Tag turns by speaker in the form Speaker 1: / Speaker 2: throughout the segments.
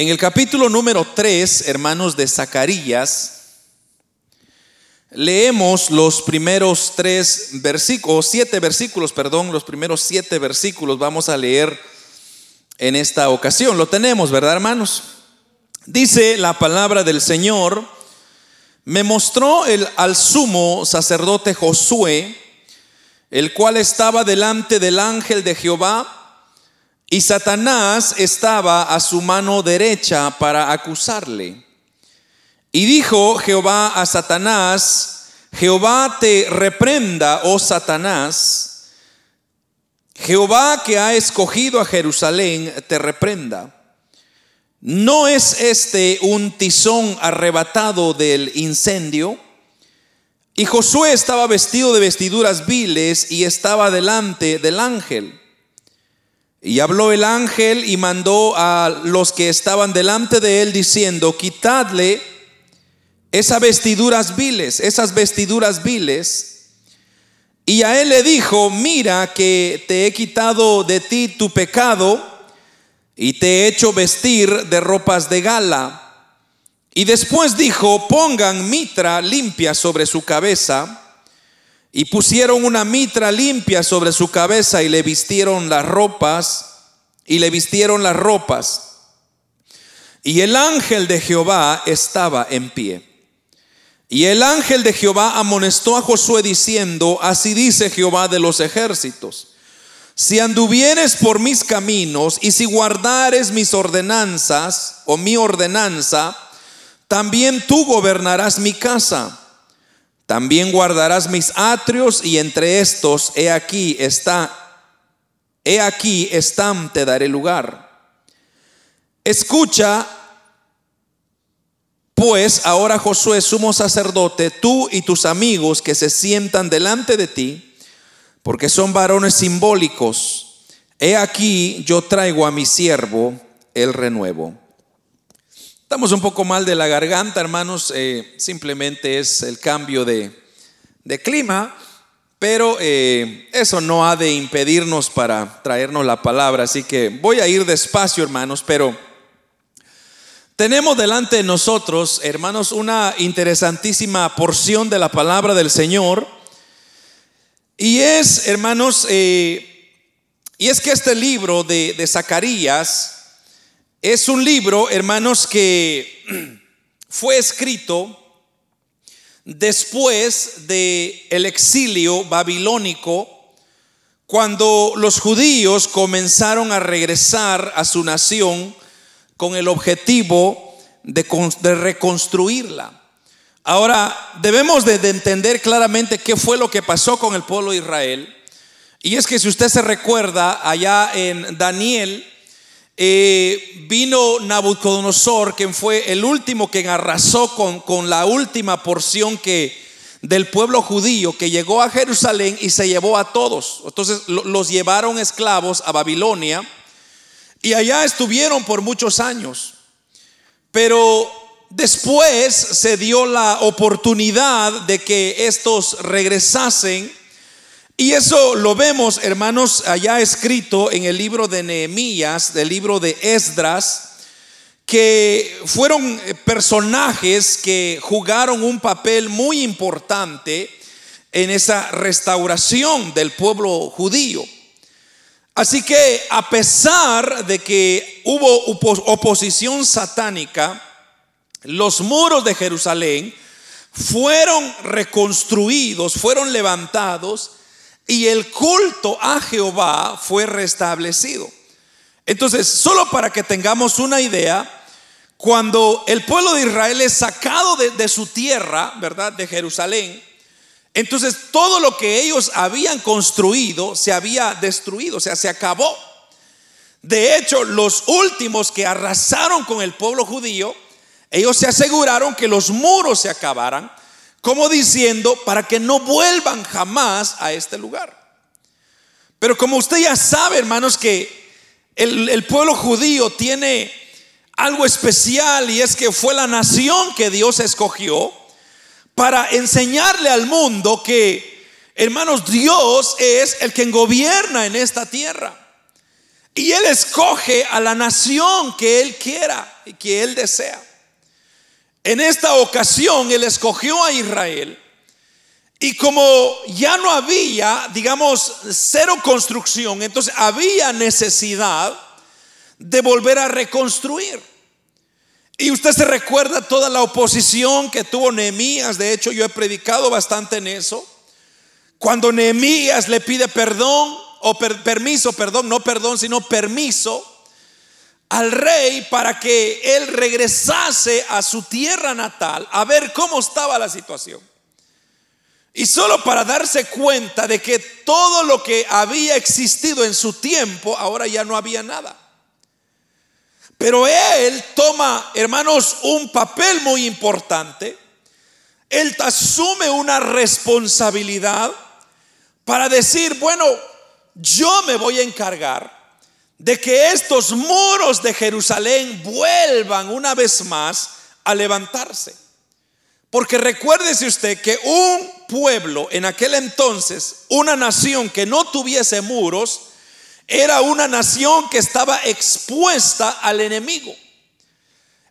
Speaker 1: En el capítulo número 3, hermanos de Zacarías, leemos los primeros tres versículos, siete versículos, perdón, los primeros siete versículos vamos a leer en esta ocasión. Lo tenemos, ¿verdad, hermanos? Dice la palabra del Señor, me mostró el, al sumo sacerdote Josué, el cual estaba delante del ángel de Jehová, y Satanás estaba a su mano derecha para acusarle. Y dijo Jehová a Satanás, Jehová te reprenda, oh Satanás, Jehová que ha escogido a Jerusalén te reprenda. ¿No es este un tizón arrebatado del incendio? Y Josué estaba vestido de vestiduras viles y estaba delante del ángel. Y habló el ángel y mandó a los que estaban delante de él diciendo, quitadle esas vestiduras viles, esas vestiduras viles. Y a él le dijo, mira que te he quitado de ti tu pecado y te he hecho vestir de ropas de gala. Y después dijo, pongan mitra limpia sobre su cabeza. Y pusieron una mitra limpia sobre su cabeza y le vistieron las ropas. Y le vistieron las ropas. Y el ángel de Jehová estaba en pie. Y el ángel de Jehová amonestó a Josué diciendo, así dice Jehová de los ejércitos, si anduvieres por mis caminos y si guardares mis ordenanzas o mi ordenanza, también tú gobernarás mi casa. También guardarás mis atrios y entre estos, he aquí está, he aquí están, te daré lugar. Escucha pues ahora Josué, sumo sacerdote, tú y tus amigos que se sientan delante de ti, porque son varones simbólicos, he aquí yo traigo a mi siervo el renuevo. Estamos un poco mal de la garganta, hermanos, eh, simplemente es el cambio de, clima, pero eh, eso no ha de impedirnos para traernos la palabra, así que voy a ir despacio, hermanos, pero... Tenemos delante de nosotros, hermanos, una interesantísima porción de la palabra del Señor. Y es, hermanos, eh, y es que este libro de, de Zacarías es un libro, hermanos, que fue escrito después del el exilio babilónico, cuando los judíos comenzaron a regresar a su nación con el objetivo de, reconstruirla. Ahora, debemos de, entender claramente qué fue lo que pasó con el pueblo de Israel. Y es que si usted se recuerda, allá en Daniel, eh, vino Nabucodonosor, quien fue el último que arrasó con, con la última porción que, del pueblo judío que llegó a Jerusalén y se llevó a todos. Entonces los llevaron esclavos a Babilonia y allá estuvieron por muchos años. Pero después se dio la oportunidad de que estos regresasen. Y eso lo vemos, hermanos, allá escrito en el libro de Nehemías, del libro de Esdras, que fueron personajes que jugaron un papel muy importante en esa restauración del pueblo judío. Así que a pesar de que hubo oposición satánica, los muros de Jerusalén fueron reconstruidos, fueron levantados y el culto a Jehová fue restablecido. Entonces, solo para que tengamos una idea, cuando el pueblo de Israel es sacado de, su tierra, ¿verdad? De Jerusalén, entonces todo lo que ellos habían construido se había destruido, o sea, se acabó. De hecho, los últimos que arrasaron con el pueblo judío, ellos se aseguraron que los muros se acabaran, como diciendo, para que no vuelvan jamás a este lugar. Pero como usted ya sabe, hermanos, que el, pueblo judío tiene algo especial y es que fue la nación que Dios escogió para enseñarle al mundo que, hermanos, Dios es el que gobierna en esta tierra. Y Él escoge a la nación que Él quiera y que Él desea. En esta ocasión Él escogió a Israel. Y como ya no había, digamos, cero construcción, entonces había necesidad de volver a reconstruir. Y usted se recuerda toda la oposición que tuvo Nehemías, de hecho yo he predicado bastante en eso. Cuando Nehemías le pide perdón o permiso, perdón, no perdón, sino permiso al rey para que él regresase a su tierra natal a ver cómo estaba la situación. Y solo para darse cuenta de que todo lo que había existido en su tiempo, ahora ya no había nada. Pero él toma, hermanos, un papel muy importante. Él asume una responsabilidad para decir, bueno, yo me voy a encargar de que estos muros de Jerusalén vuelvan una vez más a levantarse. Porque recuérdese usted que un pueblo en aquel entonces, una nación que no tuviese muros, era una nación que estaba expuesta al enemigo.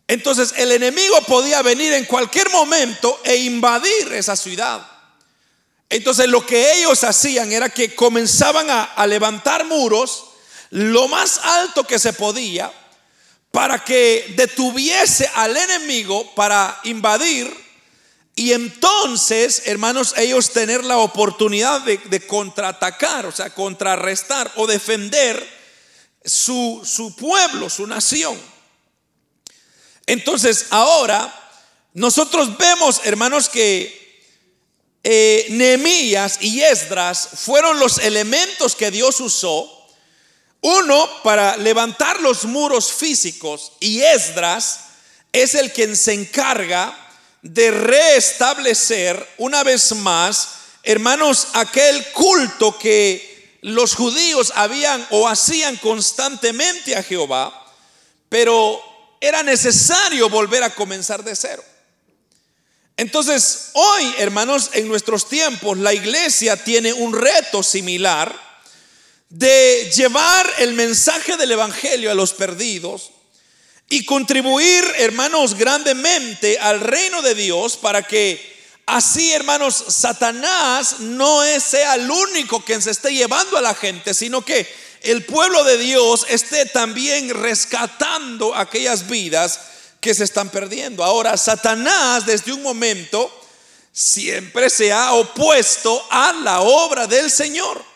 Speaker 1: Entonces el enemigo podía venir en cualquier momento e invadir esa ciudad. Entonces lo que ellos hacían era que comenzaban a, levantar muros lo más alto que se podía para que detuviese al enemigo para invadir y entonces, hermanos, ellos tener la oportunidad de, contraatacar, o sea, contrarrestar o defender su, su pueblo, su nación. Entonces, ahora nosotros vemos, hermanos, que eh, Nehemías y Esdras fueron los elementos que Dios usó. Uno para levantar los muros físicos y Esdras es el quien se encarga de restablecer una vez más, hermanos, aquel culto que los judíos habían o hacían constantemente a Jehová, pero era necesario volver a comenzar de cero. Entonces, hoy, hermanos, en nuestros tiempos, la iglesia tiene un reto similar de llevar el mensaje del Evangelio a los perdidos y contribuir, hermanos, grandemente al reino de Dios para que así, hermanos, Satanás no sea el único que se esté llevando a la gente, sino que el pueblo de Dios esté también rescatando aquellas vidas que se están perdiendo. Ahora, Satanás desde un momento siempre se ha opuesto a la obra del Señor.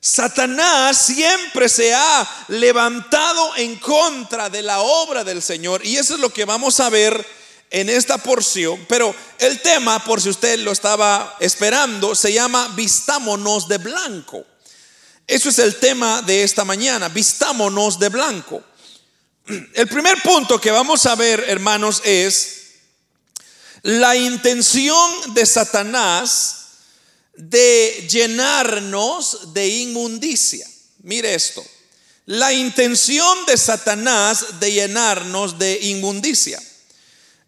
Speaker 1: Satanás siempre se ha levantado en contra de la obra del Señor y eso es lo que vamos a ver en esta porción. Pero el tema, por si usted lo estaba esperando, se llama Vistámonos de blanco. Eso es el tema de esta mañana, vistámonos de blanco. El primer punto que vamos a ver, hermanos, es la intención de Satanás de llenarnos de inmundicia. Mire esto. La intención de Satanás de llenarnos de inmundicia.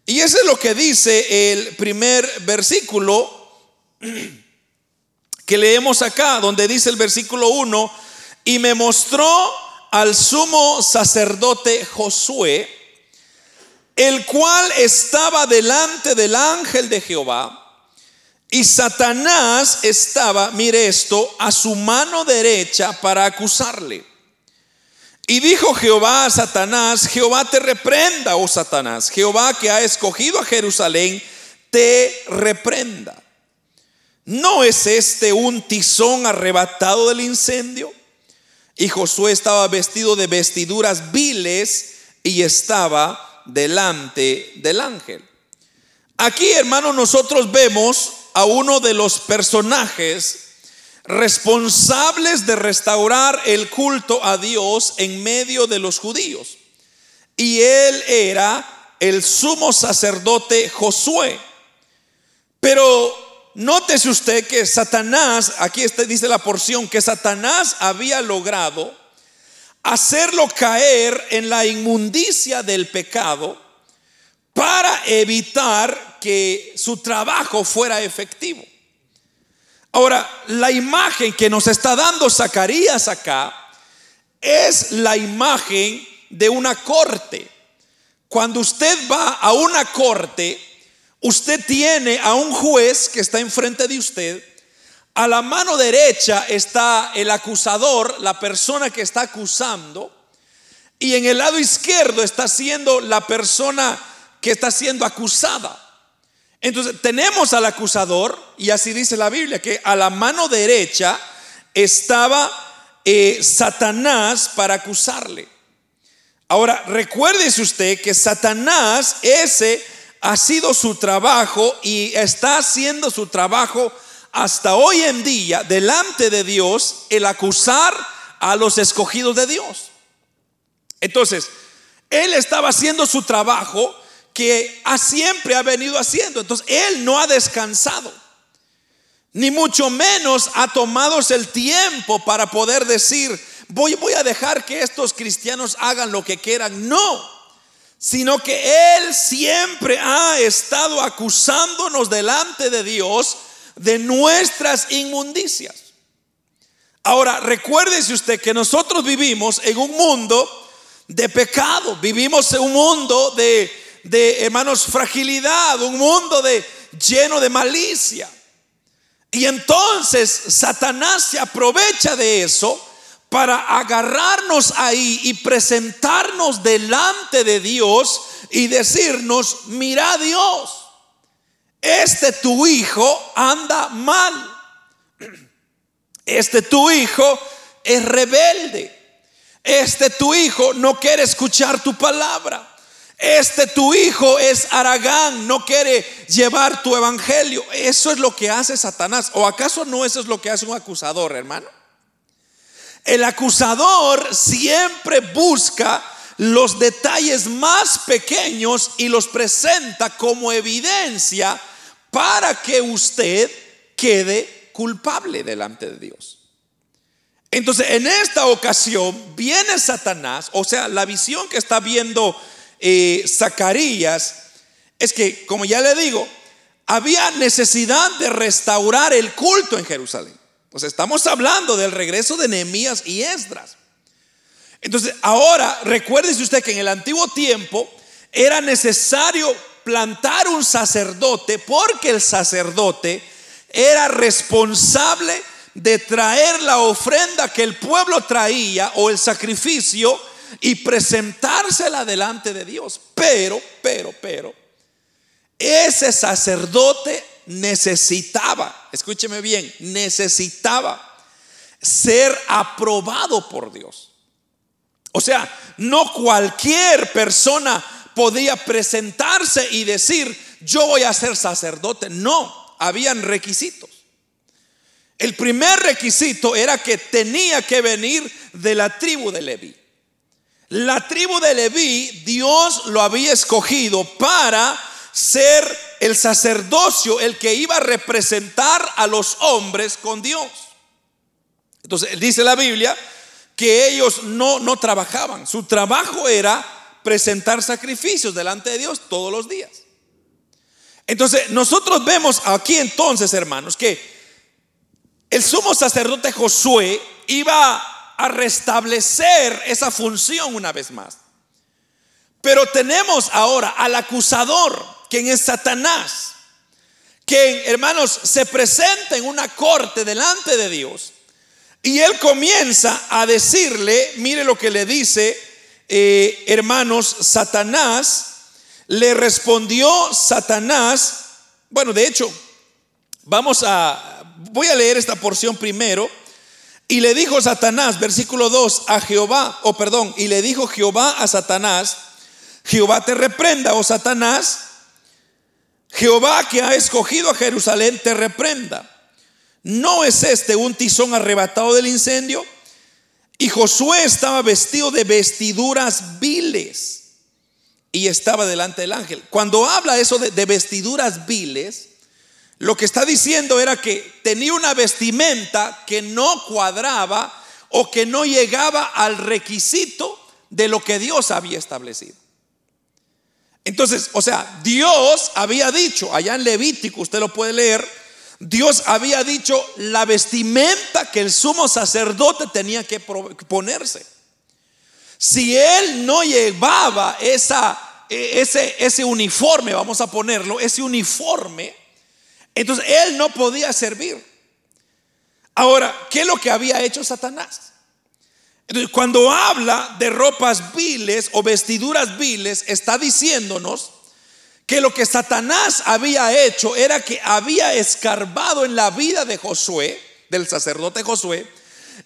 Speaker 1: Y eso es lo que dice el primer versículo que leemos acá, donde dice el versículo 1, y me mostró al sumo sacerdote Josué, el cual estaba delante del ángel de Jehová, y Satanás estaba, mire esto, a su mano derecha para acusarle. Y dijo Jehová a Satanás, Jehová te reprenda, oh Satanás, Jehová que ha escogido a Jerusalén, te reprenda. ¿No es este un tizón arrebatado del incendio? Y Josué estaba vestido de vestiduras viles y estaba delante del ángel. Aquí, hermanos, nosotros vemos a uno de los personajes responsables de restaurar el culto a Dios en medio de los judíos. Y él era el sumo sacerdote Josué. Pero Nótese usted que Satanás, aquí dice la porción, que Satanás había logrado hacerlo caer en la inmundicia del pecado para evitar que su trabajo fuera efectivo. Ahora, la imagen que nos está dando Zacarías acá es la imagen de una corte. Cuando usted va a una corte, usted tiene a un juez que está enfrente de usted. A la mano derecha está el acusador, la persona que está acusando. Y en el lado izquierdo está siendo la persona que está siendo acusada. Entonces tenemos al acusador, y así dice la Biblia, que a la mano derecha estaba eh, Satanás para acusarle. Ahora, recuérdese usted que Satanás, ese ha sido su trabajo y está haciendo su trabajo hasta hoy en día delante de Dios, el acusar a los escogidos de Dios. Entonces, él estaba haciendo su trabajo que a siempre ha venido haciendo. Entonces, él no ha descansado. Ni mucho menos ha tomado el tiempo para poder decir, voy, voy a dejar que estos cristianos hagan lo que quieran. No, sino que Él siempre ha estado acusándonos delante de Dios de nuestras inmundicias. Ahora, recuérdese usted que nosotros vivimos en un mundo de pecado, vivimos en un mundo de, de hermanos, fragilidad, un mundo de, lleno de malicia. Y entonces Satanás se aprovecha de eso para agarrarnos ahí y presentarnos delante de Dios y decirnos, mira Dios, este tu hijo anda mal, este tu hijo es rebelde, este tu hijo no quiere escuchar tu palabra. Este tu hijo es Aragán, no quiere llevar tu evangelio. Eso es lo que hace Satanás. ¿O acaso no eso es lo que hace un acusador, hermano? El acusador siempre busca los detalles más pequeños y los presenta como evidencia para que usted quede culpable delante de Dios. Entonces, en esta ocasión viene Satanás, o sea, la visión que está viendo eh, Zacarías es que, como ya le digo, había necesidad de restaurar el culto en Jerusalén. Pues estamos hablando del regreso de Nehemías y Esdras. Entonces, ahora recuérdese usted que en el antiguo tiempo era necesario plantar un sacerdote porque el sacerdote era responsable de traer la ofrenda que el pueblo traía o el sacrificio y presentársela delante de Dios. Pero, pero, pero, ese sacerdote necesitaba, escúcheme bien, necesitaba ser aprobado por Dios. O sea, no cualquier persona podía presentarse y decir, yo voy a ser sacerdote. No, habían requisitos. El primer requisito era que tenía que venir de la tribu de Leví. La tribu de Leví, Dios lo había escogido para ser el sacerdocio el que iba a representar a los hombres con Dios. Entonces, dice la Biblia que ellos no, no trabajaban. Su trabajo era presentar sacrificios delante de Dios todos los días. Entonces, nosotros vemos aquí entonces, hermanos, que el sumo sacerdote Josué iba a restablecer esa función una vez más. Pero tenemos ahora al acusador, quien es Satanás, que hermanos se presenta en una corte delante de Dios y él comienza a decirle, mire lo que le dice, eh, hermanos, Satanás, le respondió Satanás, bueno, de hecho, vamos a, voy a leer esta porción primero. Y le dijo Satanás, versículo 2, a Jehová, o perdón, y le dijo Jehová a Satanás, Jehová te reprenda, oh Satanás. Jehová que ha escogido a Jerusalén te reprenda. ¿No es este un tizón arrebatado del incendio? Y Josué estaba vestido de vestiduras viles y estaba delante del ángel. Cuando habla eso de, de, vestiduras viles, lo que está diciendo era que tenía una vestimenta que no cuadraba o que no llegaba al requisito de lo que Dios había establecido. Entonces, o sea, Dios había dicho, allá en Levítico, usted lo puede leer, Dios había dicho la vestimenta que el sumo sacerdote tenía que ponerse. si él no llevaba esa, e, ese, ese uniforme, vamos a ponerlo, ese uniforme, entonces él no podía servir. Ahora, ¿qué es lo que había hecho Satanás? Entonces, cuando habla de ropas viles o vestiduras viles, está diciéndonos que lo que Satanás había hecho era que había escarbado en la vida de Josué, del sacerdote Josué,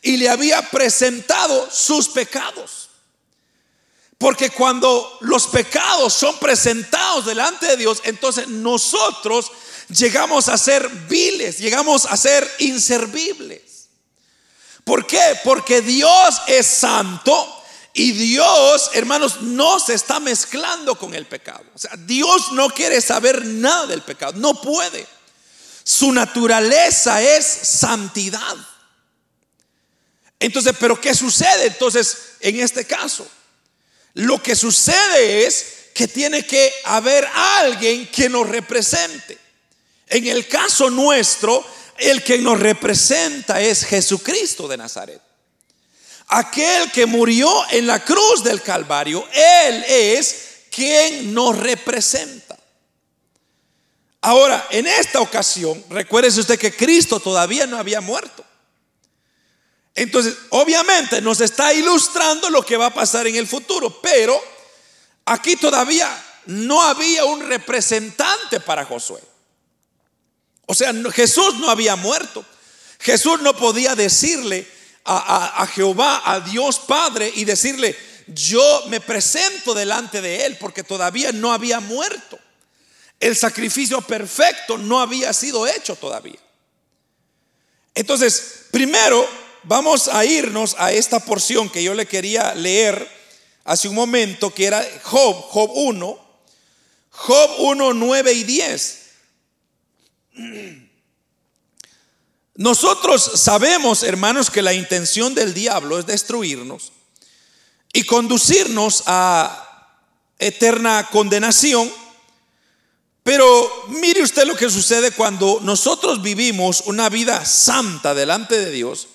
Speaker 1: y le había presentado sus pecados. Porque cuando los pecados son presentados delante de Dios, entonces nosotros llegamos a ser viles, llegamos a ser inservibles. ¿Por qué? Porque Dios es santo y Dios, hermanos, no se está mezclando con el pecado. O sea, Dios no quiere saber nada del pecado, no puede. Su naturaleza es santidad. Entonces, ¿pero qué sucede entonces en este caso? Lo que sucede es que tiene que haber alguien que nos represente. En el caso nuestro, el que nos representa es Jesucristo de Nazaret. Aquel que murió en la cruz del Calvario, Él es quien nos representa. Ahora, en esta ocasión, recuérdese usted que Cristo todavía no había muerto. Entonces, obviamente nos está ilustrando lo que va a pasar en el futuro, pero aquí todavía no había un representante para Josué. O sea, Jesús no había muerto. Jesús no podía decirle a, a, Jehová, a Dios Padre, y decirle, yo me presento delante de Él, porque todavía no había muerto. El sacrificio perfecto no había sido hecho todavía. Entonces, primero vamos a irnos a esta porción que yo le quería leer hace un momento, que era Job, Job 1, Job 1, 9 y 10. Nosotros sabemos, hermanos, que la intención del diablo es destruirnos y conducirnos a eterna condenación. Pero mire usted lo que sucede cuando nosotros vivimos una vida santa delante de Dios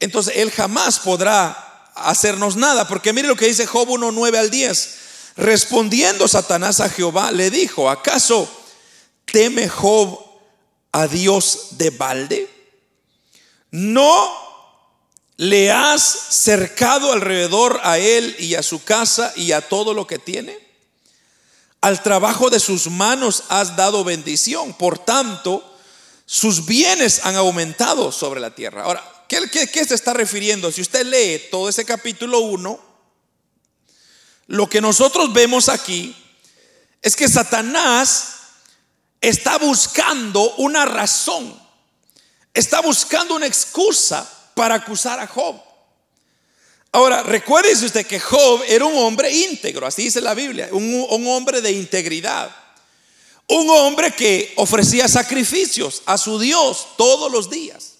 Speaker 1: entonces Él jamás podrá hacernos nada. Porque mire lo que dice Job 1, 9 al 10. Respondiendo Satanás a Jehová, le dijo, ¿acaso teme Job a Dios de balde? ¿No le has cercado alrededor a él y a su casa y a todo lo que tiene? Al trabajo de sus manos has dado bendición, por tanto, sus bienes han aumentado sobre la tierra. Ahora, ¿Qué, se está refiriendo? Si usted lee todo ese capítulo 1, lo que nosotros vemos aquí es que Satanás está buscando una razón, está buscando una excusa para acusar a Job. Ahora, recuérdese usted que Job era un hombre íntegro, así dice la Biblia, un, hombre de integridad. Un hombre que ofrecía sacrificios a su Dios todos los días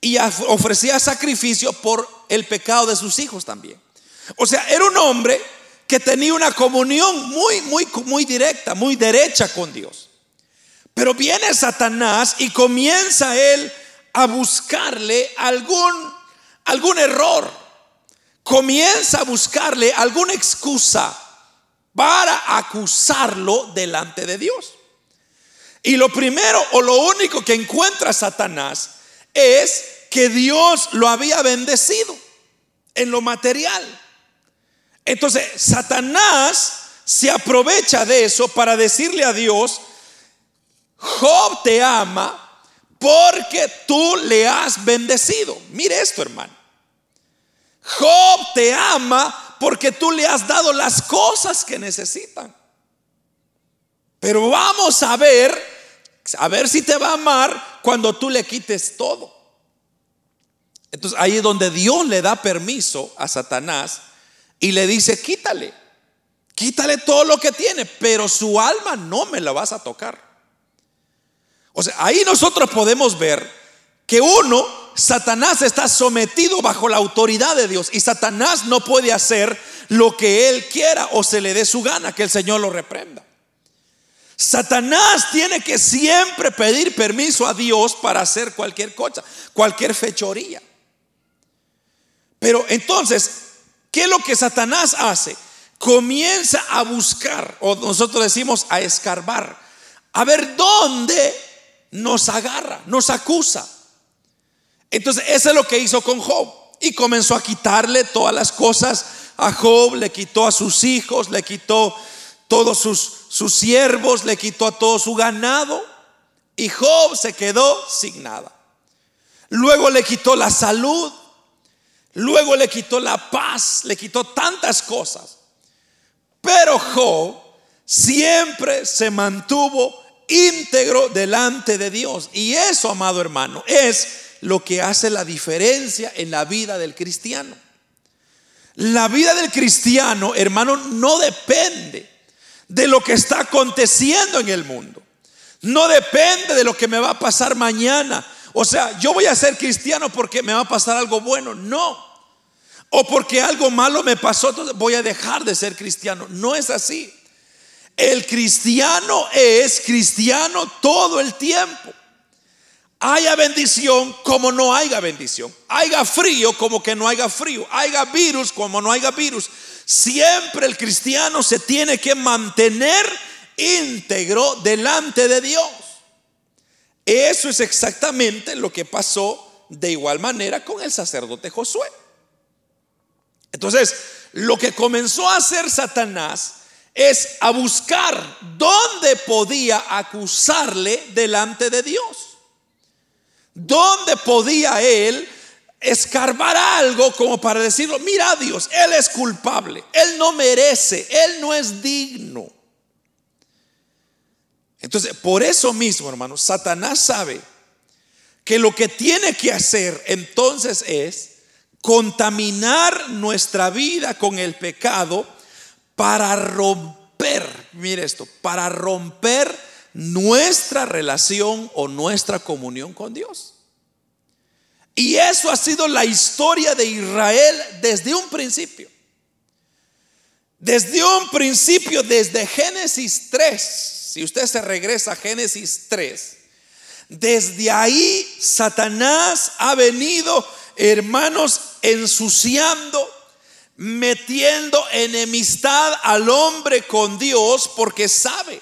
Speaker 1: y ofrecía sacrificio por el pecado de sus hijos también. O sea, era un hombre que tenía una comunión muy, muy, muy directa, muy derecha con Dios. Pero viene Satanás y comienza él a buscarle algún, algún error. Comienza a buscarle alguna excusa para acusarlo delante de Dios. Y lo primero o lo único que encuentra Satanás es que Dios lo había bendecido en lo material. Entonces, Satanás se aprovecha de eso para decirle a Dios, Job te ama porque tú le has bendecido. Mire esto, hermano. Job te ama porque tú le has dado las cosas que necesitan. Pero vamos a ver a ver si te va a amar cuando tú le quites todo. Entonces ahí es donde Dios le da permiso a Satanás y le dice, quítale, quítale todo lo que tiene, pero su alma no me la vas a tocar. O sea, ahí nosotros podemos ver que uno, Satanás está sometido bajo la autoridad de Dios y Satanás no puede hacer lo que él quiera o se le dé su gana, que el Señor lo reprenda. Satanás tiene que siempre pedir permiso a Dios para hacer cualquier cosa, cualquier fechoría. Pero entonces, ¿qué es lo que Satanás hace? Comienza a buscar, o nosotros decimos a escarbar, a ver dónde nos agarra, nos acusa. Entonces, eso es lo que hizo con Job. Y comenzó a quitarle todas las cosas a Job, le quitó a sus hijos, le quitó todos sus, sus siervos, le quitó a todo su ganado. Y Job se quedó sin nada. Luego le quitó la salud. Luego le quitó la paz. Le quitó tantas cosas. Pero Job siempre se mantuvo íntegro delante de Dios. Y eso, amado hermano, es lo que hace la diferencia en la vida del cristiano. La vida del cristiano, hermano, no depende de lo que está aconteciendo en el mundo. No depende de lo que me va a pasar mañana. O sea, yo voy a ser cristiano porque me va a pasar algo bueno. No. O porque algo malo me pasó, entonces voy a dejar de ser cristiano. No es así. El cristiano es cristiano todo el tiempo. Haya bendición como no haya bendición. Haya frío como que no haya frío. Haya virus como no haya virus. Siempre el cristiano se tiene que mantener íntegro delante de Dios. Eso es exactamente lo que pasó de igual manera con el sacerdote Josué. Entonces, lo que comenzó a hacer Satanás es a buscar dónde podía acusarle delante de Dios. ¿Dónde podía él escarbar algo como para decirlo, mira Dios, él es culpable, él no merece, él no es digno? Entonces, por eso mismo, hermanos, Satanás sabe que lo que tiene que hacer entonces es contaminar nuestra vida con el pecado para romper, mire esto, para romper nuestra relación o nuestra comunión con Dios. Y eso ha sido la historia de Israel desde un principio. Desde un principio, desde Génesis 3, si usted se regresa a Génesis 3, desde ahí Satanás ha venido, hermanos, ensuciando, metiendo enemistad al hombre con Dios, porque sabe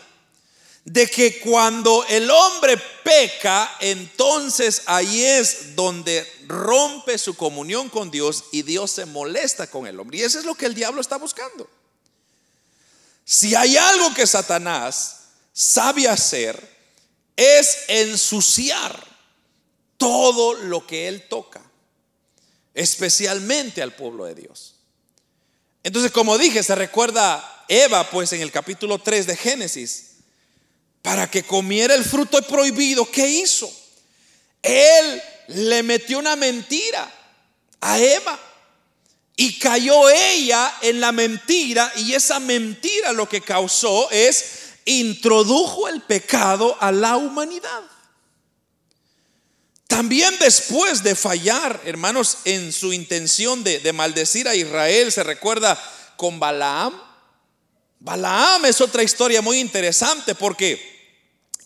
Speaker 1: de que cuando el hombre peca, entonces ahí es donde rompe su comunión con Dios y Dios se molesta con el hombre. Y eso es lo que el diablo está buscando. Si hay algo que Satanás sabe hacer es ensuciar todo lo que él toca, especialmente al pueblo de Dios. Entonces, como dije, se recuerda Eva, pues en el capítulo 3 de Génesis, para que comiera el fruto prohibido, ¿qué hizo? Él le metió una mentira a Eva y cayó ella en la mentira y esa mentira lo que causó es introdujo el pecado a la humanidad. También después de fallar, hermanos, en su intención de, maldecir a Israel, se recuerda con Balaam. Balaam es otra historia muy interesante porque,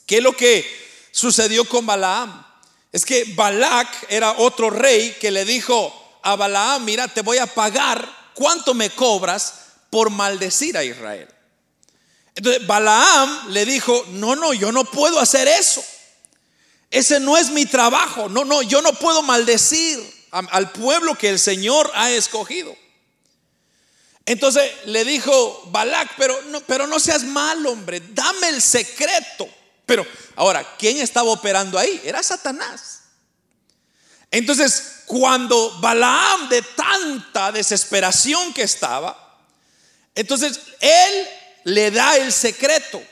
Speaker 1: ¿qué es lo que sucedió con Balaam? Es que Balac era otro rey que le dijo a Balaam, mira, te voy a pagar, ¿cuánto me cobras por maldecir a Israel? Entonces Balaam le dijo, no, no, yo no puedo hacer eso. Ese no es mi trabajo. No, no, yo no puedo maldecir al pueblo que el Señor ha escogido. Entonces le dijo Balac, pero no, pero no seas mal, hombre, dame el secreto. Pero ahora, ¿quién estaba operando ahí? Era Satanás. Entonces, cuando Balaam de tanta desesperación que estaba, entonces él le da el secreto.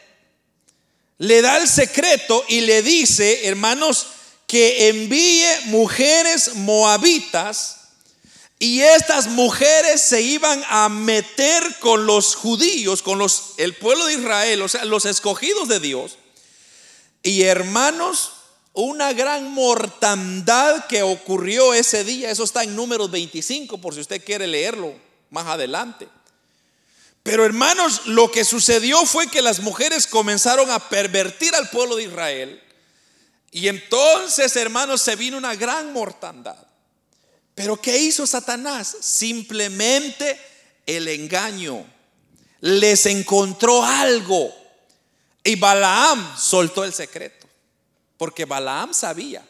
Speaker 1: Le da el secreto y le dice, hermanos, que envíe mujeres moabitas y estas mujeres se iban a meter con los judíos, con los el pueblo de Israel, o sea, los escogidos de Dios. Y hermanos, una gran mortandad que ocurrió ese día, eso está en números 25 por si usted quiere leerlo más adelante. Pero hermanos, lo que sucedió fue que las mujeres comenzaron a pervertir al pueblo de Israel. Y entonces, hermanos, se vino una gran mortandad. Pero ¿qué hizo Satanás? Simplemente el engaño. Les encontró algo. Y Balaam soltó el secreto. Porque Balaam sabía.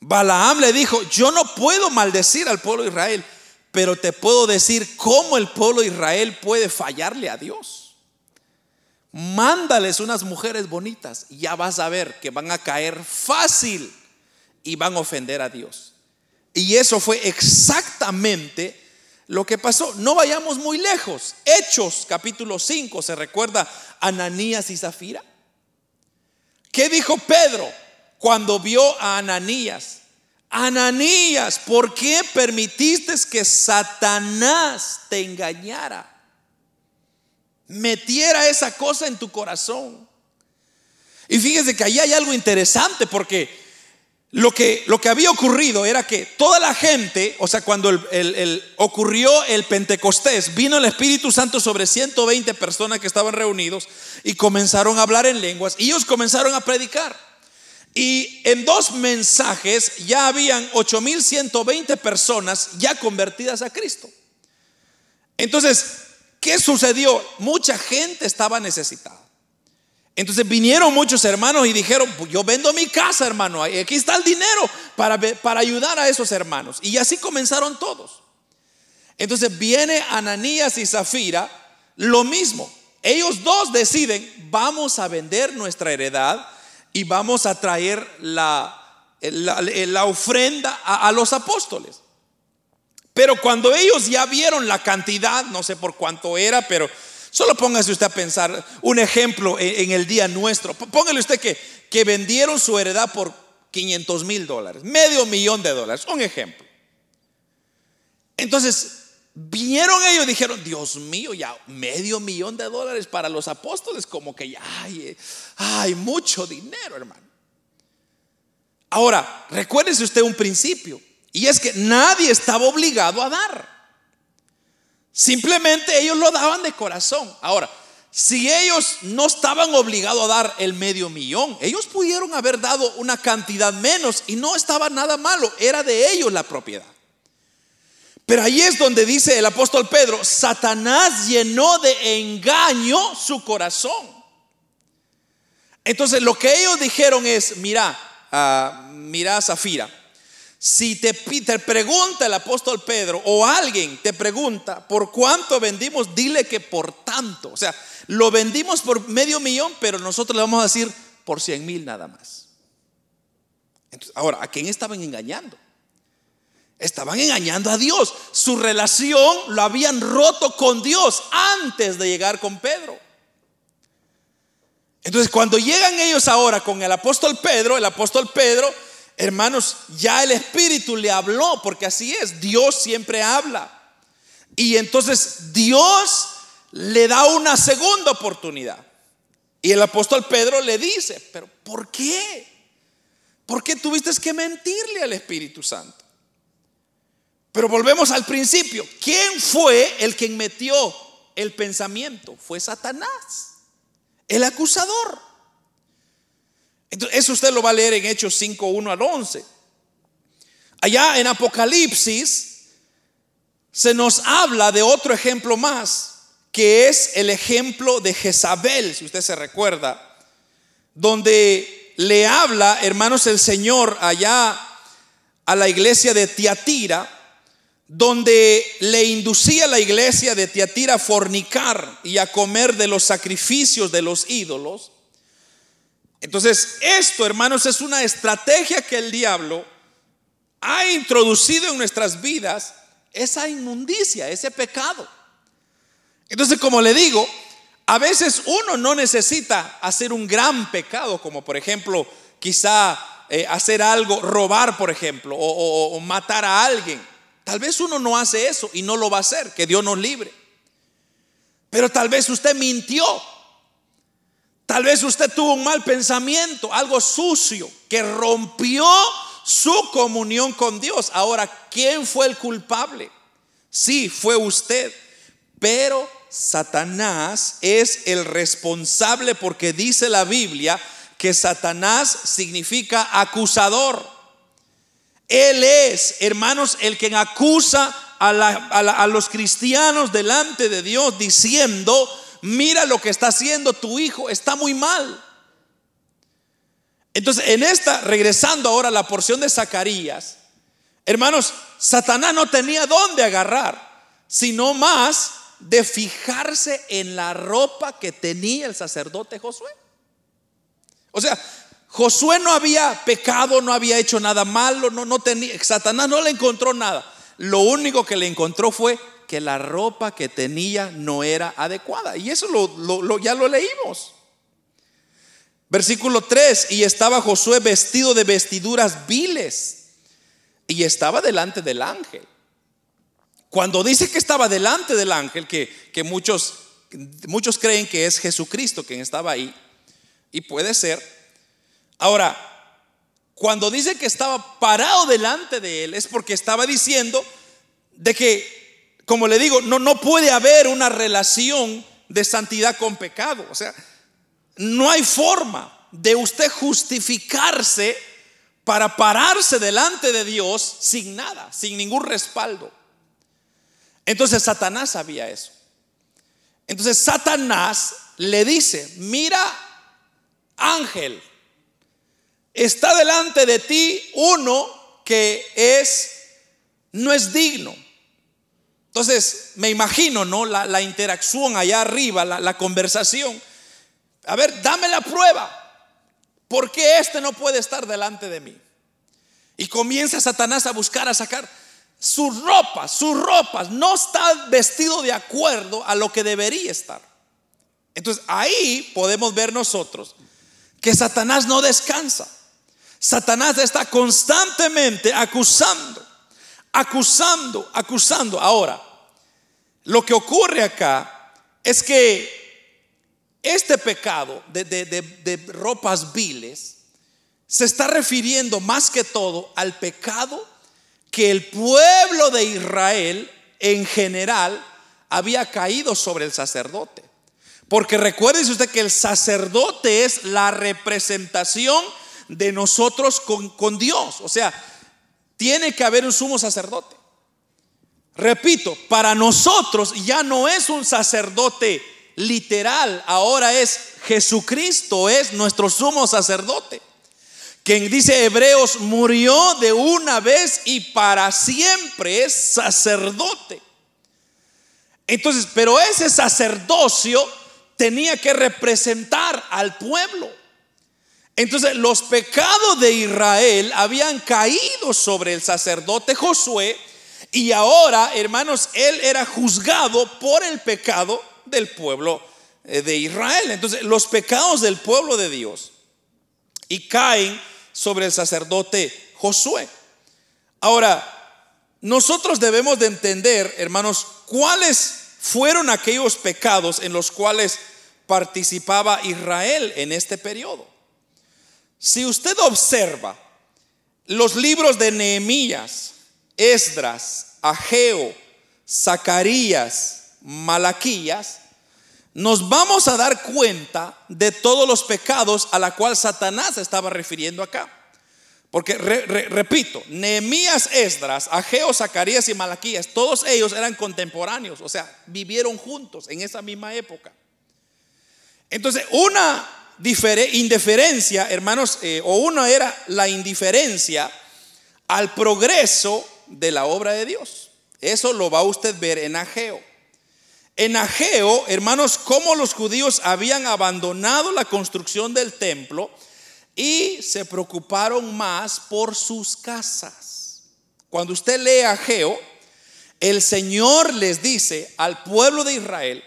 Speaker 1: Balaam le dijo, yo no puedo maldecir al pueblo de Israel, pero te puedo decir cómo el pueblo de Israel puede fallarle a Dios. Mándales unas mujeres bonitas ya vas a ver que van a caer fácil y van a ofender a Dios. Y eso fue exactamente lo que pasó. No vayamos muy lejos. Hechos capítulo 5, ¿se recuerda Ananías y Zafira? ¿Qué dijo Pedro cuando vio a Ananías? Ananías, ¿por qué permitiste que Satanás te engañara? Metiera esa cosa en tu corazón. Y fíjese que ahí hay algo interesante porque lo que, lo que había ocurrido era que toda la gente, o sea, cuando ocurrió el Pentecostés, vino el Espíritu Santo sobre 120 personas que estaban reunidos y comenzaron a hablar en lenguas y ellos comenzaron a predicar. Y en dos mensajes ya habían 8120 personas ya convertidas a Cristo. Entonces, ¿qué sucedió? Mucha gente estaba necesitada. Entonces vinieron muchos hermanos y dijeron, pues yo vendo mi casa, hermano, aquí está el dinero para, para ayudar a esos hermanos. Y así comenzaron todos. Entonces viene Ananías y Zafira, lo mismo. Ellos dos deciden, vamos a vender nuestra heredad y vamos a traer la, la, ofrenda a los apóstoles. Pero cuando ellos ya vieron la cantidad, no sé por cuánto era, pero Solo póngase usted a pensar un ejemplo en, el día nuestro. Póngale usted que, que vendieron su heredad por 500 mil dólares, medio millón de dólares, un ejemplo. Entonces, vinieron ellos dijeron, Dios mío, ya medio millón de dólares para los apóstoles, como que ya hay, hay mucho dinero, hermano. Ahora, recuérdese usted un principio, y es que nadie estaba obligado a dar. Simplemente ellos lo daban de corazón. Ahora, si ellos no estaban obligados a dar el medio millón, ellos pudieron haber dado una cantidad menos y no estaba nada malo, era de ellos la propiedad. Pero ahí es donde dice el apóstol Pedro, Satanás llenó de engaño su corazón. Entonces lo que ellos dijeron es, mira, uh, mira Zafira, si te, te, pregunta el apóstol Pedro o alguien te pregunta por cuánto vendimos, dile que por tanto. O sea, lo vendimos por medio millón, pero nosotros le vamos a decir por cien mil nada más. ahora, ¿a quién estaban engañando? Estaban engañando a Dios. Su relación lo habían roto con Dios antes de llegar con Pedro. Entonces, cuando llegan ellos ahora con el apóstol Pedro, el apóstol Pedro Hermanos, ya el Espíritu le habló, porque así es, Dios siempre habla. Y entonces Dios le da una segunda oportunidad. Y el apóstol Pedro le dice, pero ¿por qué? ¿Por qué tuviste que mentirle al Espíritu Santo? Pero volvemos al principio. ¿Quién fue el que metió el pensamiento? Fue Satanás, el acusador eso usted lo va a leer en Hechos 5, 1 al 11. Allá en Apocalipsis se nos habla de otro ejemplo más, que es el ejemplo de Jezabel, si usted se recuerda, donde le habla, hermanos, el Señor allá a la iglesia de Tiatira, donde le inducía la iglesia de Tiatira a fornicar y a comer de los sacrificios de los ídolos. Entonces, esto, hermanos, es una estrategia que el diablo ha introducido en nuestras vidas, esa inmundicia, ese pecado. Entonces, como le digo, a veces uno no necesita hacer un gran pecado, como por ejemplo, quizá eh, hacer algo, robar, por ejemplo, o matar a alguien. Tal vez uno no hace eso y no lo va a hacer, que Dios nos libre. Pero tal vez usted mintió Tal vez usted tuvo un mal pensamiento, algo sucio, que rompió su comunión con Dios. Ahora, ¿quién fue el culpable? Sí, fue usted. Pero Satanás es el responsable porque dice la Biblia que Satanás significa acusador. Él es, hermanos, el que acusa a, los cristianos delante de Dios diciendo, mira lo que está haciendo tu hijo, está muy mal. Entonces, en esta, regresando ahora a la porción de Zacarías, hermanos, Satanás no tenía dónde agarrar, sino más de fijarse en la ropa que tenía el sacerdote Josué. O sea, Josué no había pecado, no había hecho nada malo, no, no tenía, Satanás no le encontró nada. Lo único que le encontró fue que la ropa que tenía no era adecuada. Y eso lo, ya lo leímos. Versículo 3, y estaba Josué vestido de vestiduras viles y estaba delante del ángel. Cuando dice que estaba delante del ángel, que, que muchos, muchos creen que es Jesucristo quien estaba ahí, y puede ser, Ahora, cuando dice que estaba parado delante de él, es porque estaba diciendo de que, como le digo, no, no puede haber una relación de santidad con pecado. O sea, no hay forma de usted justificarse para pararse delante de Dios sin nada, sin ningún respaldo. Entonces Satanás sabía eso. Entonces Satanás le dice, mira ángel, está delante de ti uno que es, no es digno. Entonces, me imagino, ¿no? La, interacción allá arriba, la, la, conversación. A ver, dame la prueba. ¿Por qué este no puede estar delante de mí? Y comienza Satanás a buscar, a sacar sus ropas, sus ropas. No está vestido de acuerdo a lo que debería estar. Entonces, ahí podemos ver nosotros que Satanás no descansa. Satanás está constantemente acusando, acusando, acusando. Ahora, lo que ocurre acá es que este pecado de, ropas viles se está refiriendo más que todo al pecado que el pueblo de Israel en general había caído sobre el sacerdote. Porque recuérdese usted que el sacerdote es la representación de nosotros con, Dios. O sea, tiene que haber un sumo sacerdote. Repito, para nosotros ya no es un sacerdote literal, ahora es Jesucristo, es nuestro sumo sacerdote. Quien dice Hebreos murió de una vez y para siempre es sacerdote. Entonces, pero ese sacerdocio tenía que representar al pueblo. Entonces los pecados de Israel habían caído sobre el sacerdote Josué y ahora, hermanos, él era juzgado por el pecado del pueblo eh, de Israel. Entonces los pecados del pueblo de Dios y caen sobre el sacerdote Josué. Ahora, nosotros debemos de entender, hermanos, cuáles fueron aquellos pecados en los cuales participaba Israel en este periodo. Si usted observa los libros de Nehemías, Esdras, Ageo, Zacarías, Malaquías, nos vamos a dar cuenta de todos los pecados a la cual Satanás estaba refiriendo acá. Porque, repito, Nehemías, Esdras, Ageo, Zacarías y Malaquías, todos ellos eran contemporáneos, o sea, vivieron juntos en esa misma época. Entonces, una indiferencia, hermanos, eh, o uno era la indiferencia al progreso de la obra de Dios. Eso lo va a usted ver en Ageo. En Ageo, hermanos, cómo los judíos habían abandonado la construcción del templo y se preocuparon más por sus casas. Cuando usted lee Ageo, el Señor les dice al pueblo de Israel,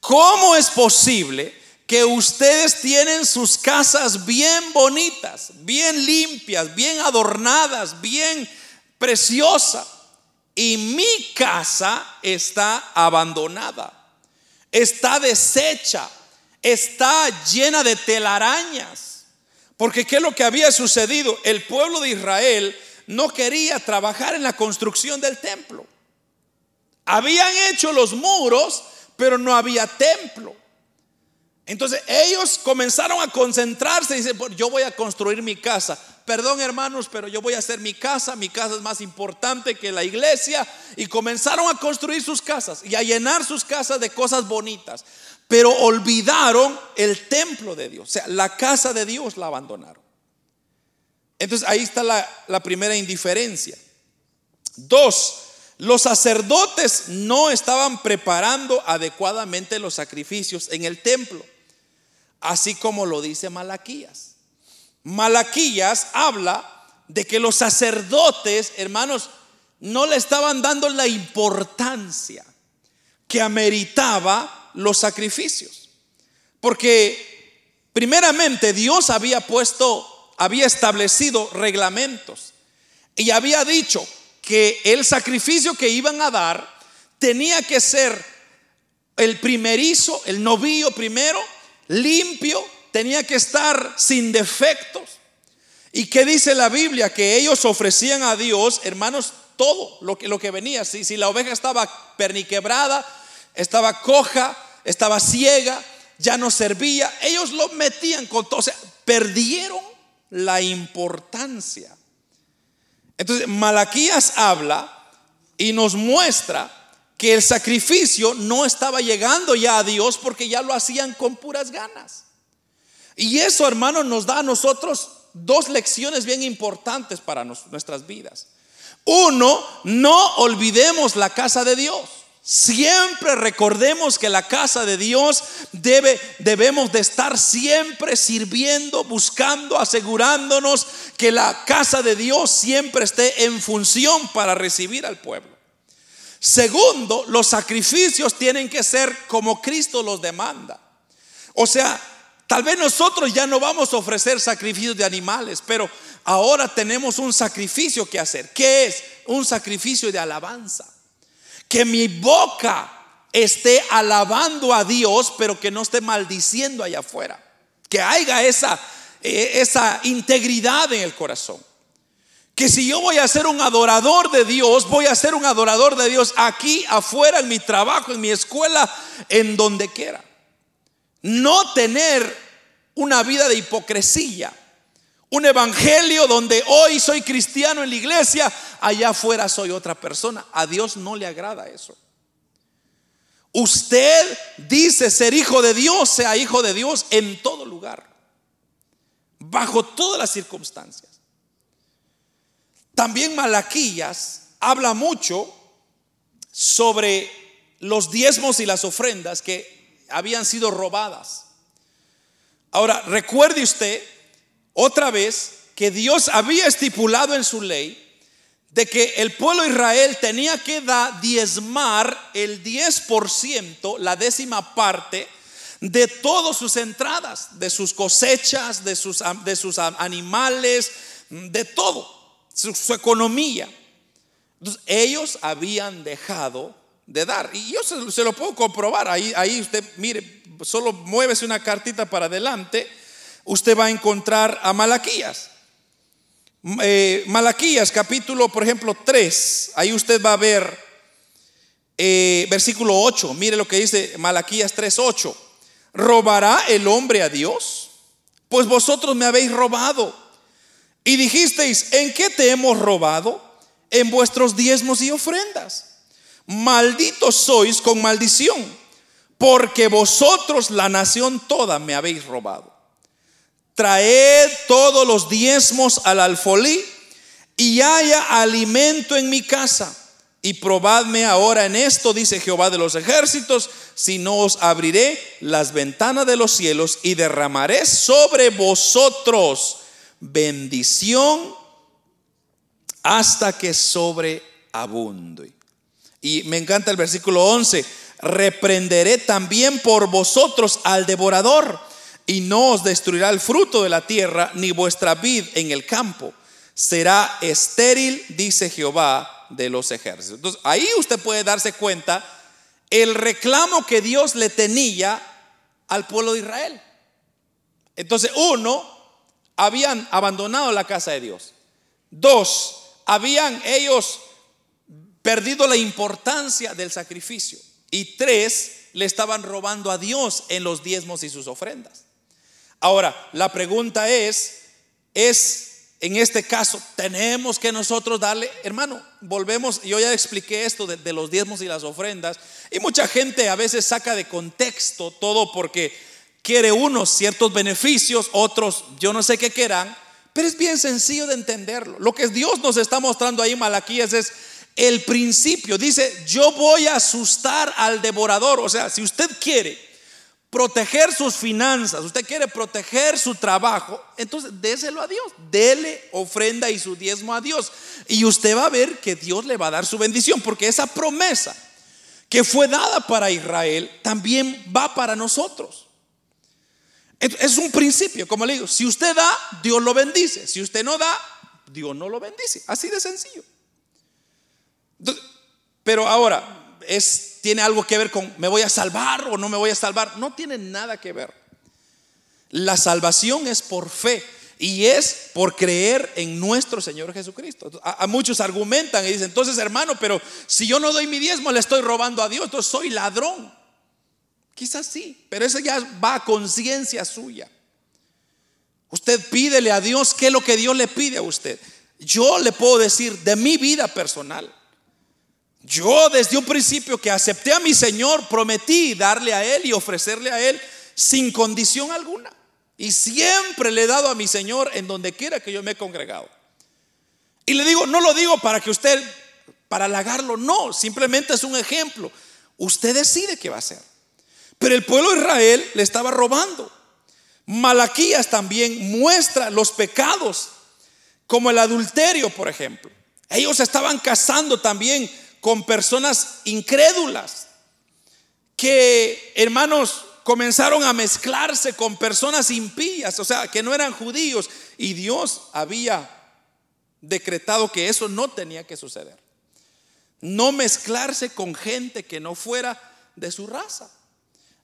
Speaker 1: ¿cómo es posible que ustedes tienen sus casas bien bonitas, bien limpias, bien adornadas, bien preciosa. Y mi casa está abandonada, está deshecha, está llena de telarañas. Porque ¿qué es lo que había sucedido? El pueblo de Israel no quería trabajar en la construcción del templo. Habían hecho los muros, pero no había templo. Entonces ellos comenzaron a concentrarse y dicen, yo voy a construir mi casa, perdón hermanos, pero yo voy a hacer mi casa, mi casa es más importante que la iglesia. Y comenzaron a construir sus casas y a llenar sus casas de cosas bonitas. Pero olvidaron el templo de Dios, o sea, la casa de Dios la abandonaron. Entonces ahí está la, la primera indiferencia. Dos, los sacerdotes no estaban preparando adecuadamente los sacrificios en el templo, así como lo dice Malaquías. Malaquías habla de que los sacerdotes, hermanos, no le estaban dando la importancia que ameritaba los sacrificios. Porque primeramente Dios había puesto, había establecido reglamentos y había dicho que el sacrificio que iban a dar tenía que ser el primerizo, el novillo primero, limpio, tenía que estar sin defectos. ¿Y qué dice la Biblia? Que ellos ofrecían a Dios, hermanos, todo lo que, lo que venía. Si, si la oveja estaba perniquebrada, estaba coja, estaba ciega, ya no servía, ellos lo metían con todo. O sea, perdieron la importancia. Entonces, Malaquías habla y nos muestra que el sacrificio no estaba llegando ya a Dios porque ya lo hacían con puras ganas. Y eso, hermano, nos da a nosotros dos lecciones bien importantes para nuestras vidas. Uno, no olvidemos la casa de Dios. Siempre recordemos que la casa de Dios debe, debemos de estar siempre sirviendo, buscando, asegurándonos que la casa de Dios siempre esté en función para recibir al pueblo. Segundo, los sacrificios tienen que ser como Cristo los demanda. O sea, tal vez nosotros ya no vamos a ofrecer sacrificios de animales, pero ahora tenemos un sacrificio que hacer. ¿Qué es? Un sacrificio de alabanza que mi boca esté alabando a Dios, pero que no esté maldiciendo allá afuera. Que haya esa, eh, esa integridad en el corazón. Que si yo voy a ser un adorador de Dios, voy a ser un adorador de Dios aquí, afuera, en mi trabajo, en mi escuela, en donde quiera. No tener una vida de hipocresía. Un evangelio donde hoy soy cristiano en la iglesia, allá afuera soy otra persona. A Dios no le agrada eso. Usted dice ser hijo de Dios, sea hijo de Dios en todo lugar, bajo todas las circunstancias. También Malaquías habla mucho sobre los diezmos y las ofrendas que habían sido robadas. Ahora, recuerde usted otra vez que Dios había estipulado en su ley de que el pueblo de Israel tenía que dar diezmar el 10%, la décima parte de todas sus entradas, de sus cosechas, de sus, de sus animales, de todo, su, economía. Entonces, ellos habían dejado de dar. Y yo se, lo puedo comprobar. Ahí, ahí usted, mire, solo muévese una cartita para adelante usted va a encontrar a Malaquías. Eh, Malaquías capítulo, por ejemplo, 3, ahí usted va a ver eh, versículo 8, mire lo que dice Malaquías 3, 8. ¿Robará el hombre a Dios? Pues vosotros me habéis robado. Y dijisteis, ¿en qué te hemos robado? En vuestros diezmos y ofrendas. Malditos sois con maldición, porque vosotros la nación toda me habéis robado traed todos los diezmos al alfolí y haya alimento en mi casa. Y probadme ahora en esto, dice Jehová de los ejércitos, si no os abriré las ventanas de los cielos y derramaré sobre vosotros bendición hasta que sobreabunde. Y me encanta el versículo 11, reprenderé también por vosotros al devorador y no os destruirá el fruto de la tierra, ni vuestra vid en el campo. Será estéril, dice Jehová de los ejércitos. Entonces, ahí usted puede darse cuenta el reclamo que Dios le tenía al pueblo de Israel. Entonces, uno, habían abandonado la casa de Dios. Dos, habían ellos perdido la importancia del sacrificio. Y tres, le estaban robando a Dios en los diezmos y sus ofrendas. Ahora, la pregunta es, ¿es en este caso, tenemos que nosotros darle, hermano, volvemos, yo ya expliqué esto de, los diezmos y las ofrendas, y mucha gente a veces saca de contexto todo porque quiere unos ciertos beneficios, otros yo no sé qué quieran, pero es bien sencillo de entenderlo. Lo que Dios nos está mostrando ahí Malaquías es el principio. Dice, yo voy a asustar al devorador. O sea, si usted quiere proteger sus finanzas, usted quiere proteger su trabajo, entonces déselo a Dios, dele ofrenda y su diezmo a Dios. Y usted va a ver que Dios le va a dar su bendición, porque esa promesa que fue dada para Israel también va para nosotros. Es un principio, como le digo, si usted da, Dios lo bendice, si usted no da, Dios no lo bendice, así de sencillo. pero ahora, tiene algo que ver con me voy a salvar o no me voy a salvar. No tiene nada que ver. La salvación es por fe y es por creer en nuestro Señor Jesucristo. A, muchos argumentan y dicen, entonces hermano, pero si yo no doy mi diezmo le estoy robando a Dios, entonces soy ladrón. Quizás sí, pero eso ya va a conciencia suya. Usted pídele a Dios qué es lo que Dios le pide a usted. Yo le puedo decir de mi vida personal. Yo desde un principio que acepté a mi Señor, prometí darle a Él y ofrecerle a Él sin condición alguna. Y siempre le he dado a mi Señor en donde quiera que yo me he congregado. Y le digo, no lo digo para que usted, para halagarlo, no, simplemente es un ejemplo. Usted decide qué va a hacer. Pero el pueblo de Israel le estaba robando. Malaquías también muestra los pecados, como el adulterio, por ejemplo. Ellos estaban casando también con personas incrédulas, que hermanos comenzaron a mezclarse con personas impías, o sea, que no eran judíos, y Dios había decretado que eso no tenía que suceder. No mezclarse con gente que no fuera de su raza.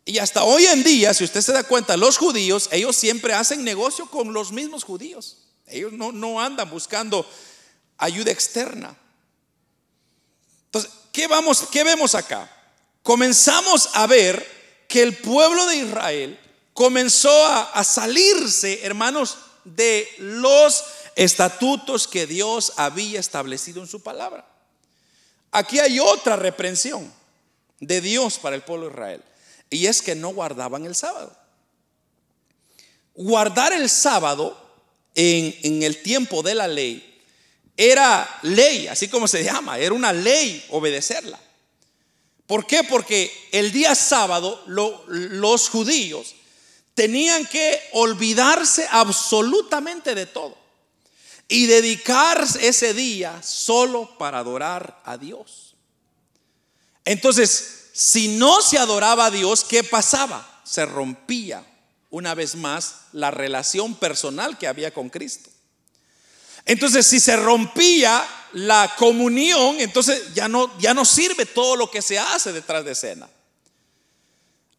Speaker 1: Y hasta hoy en día, si usted se da cuenta, los judíos, ellos siempre hacen negocio con los mismos judíos. Ellos no, no andan buscando ayuda externa. Entonces, ¿qué, vamos, ¿qué vemos acá? Comenzamos a ver que el pueblo de Israel comenzó a, a salirse, hermanos, de los estatutos que Dios había establecido en su palabra. Aquí hay otra reprensión de Dios para el pueblo de Israel. Y es que no guardaban el sábado. Guardar el sábado en, el tiempo de la ley era ley, así como se llama, era una ley obedecerla. ¿Por qué? Porque el día sábado los judíos tenían que olvidarse absolutamente de todo y dedicar ese día solo para adorar a Dios. Entonces, si no se adoraba a Dios, ¿qué pasaba? Se rompía una vez más la relación personal que había con Cristo. Entonces, si se rompía la comunión, entonces ya no, ya no sirve todo lo que se hace detrás de escena.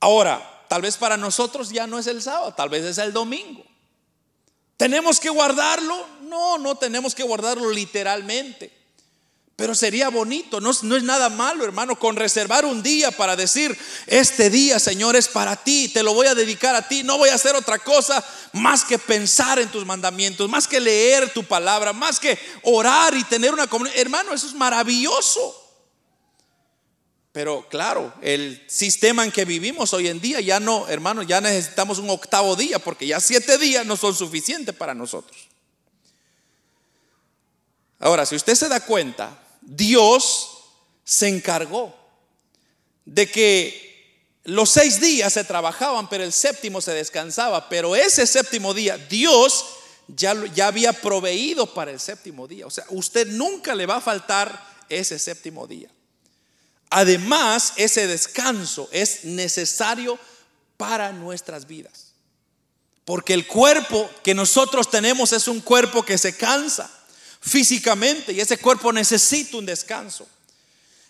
Speaker 1: Ahora, tal vez para nosotros ya no es el sábado, tal vez es el domingo. ¿Tenemos que guardarlo? No, no tenemos que guardarlo literalmente. Pero sería bonito, no, es nada malo, hermano, con reservar un día para decir, este día, Señor, es para ti, te lo voy a dedicar a ti, no voy a hacer otra cosa más que pensar en tus mandamientos, más que leer tu palabra, más que orar y tener una comunidad. Hermano, eso es maravilloso. Pero claro, el sistema en que vivimos hoy en día ya no, hermano, ya necesitamos un octavo día, porque ya siete días no son suficientes para nosotros. Ahora, si usted se da cuenta, Dios se encargó de que los seis días se trabajaban, pero el séptimo se descansaba. Pero ese séptimo día, Dios ya, ya había proveído para el séptimo día. O sea, usted nunca le va a faltar ese séptimo día. Además, ese descanso es necesario para nuestras vidas. Porque el cuerpo que nosotros tenemos es un cuerpo que se cansa físicamente y ese cuerpo necesita un descanso.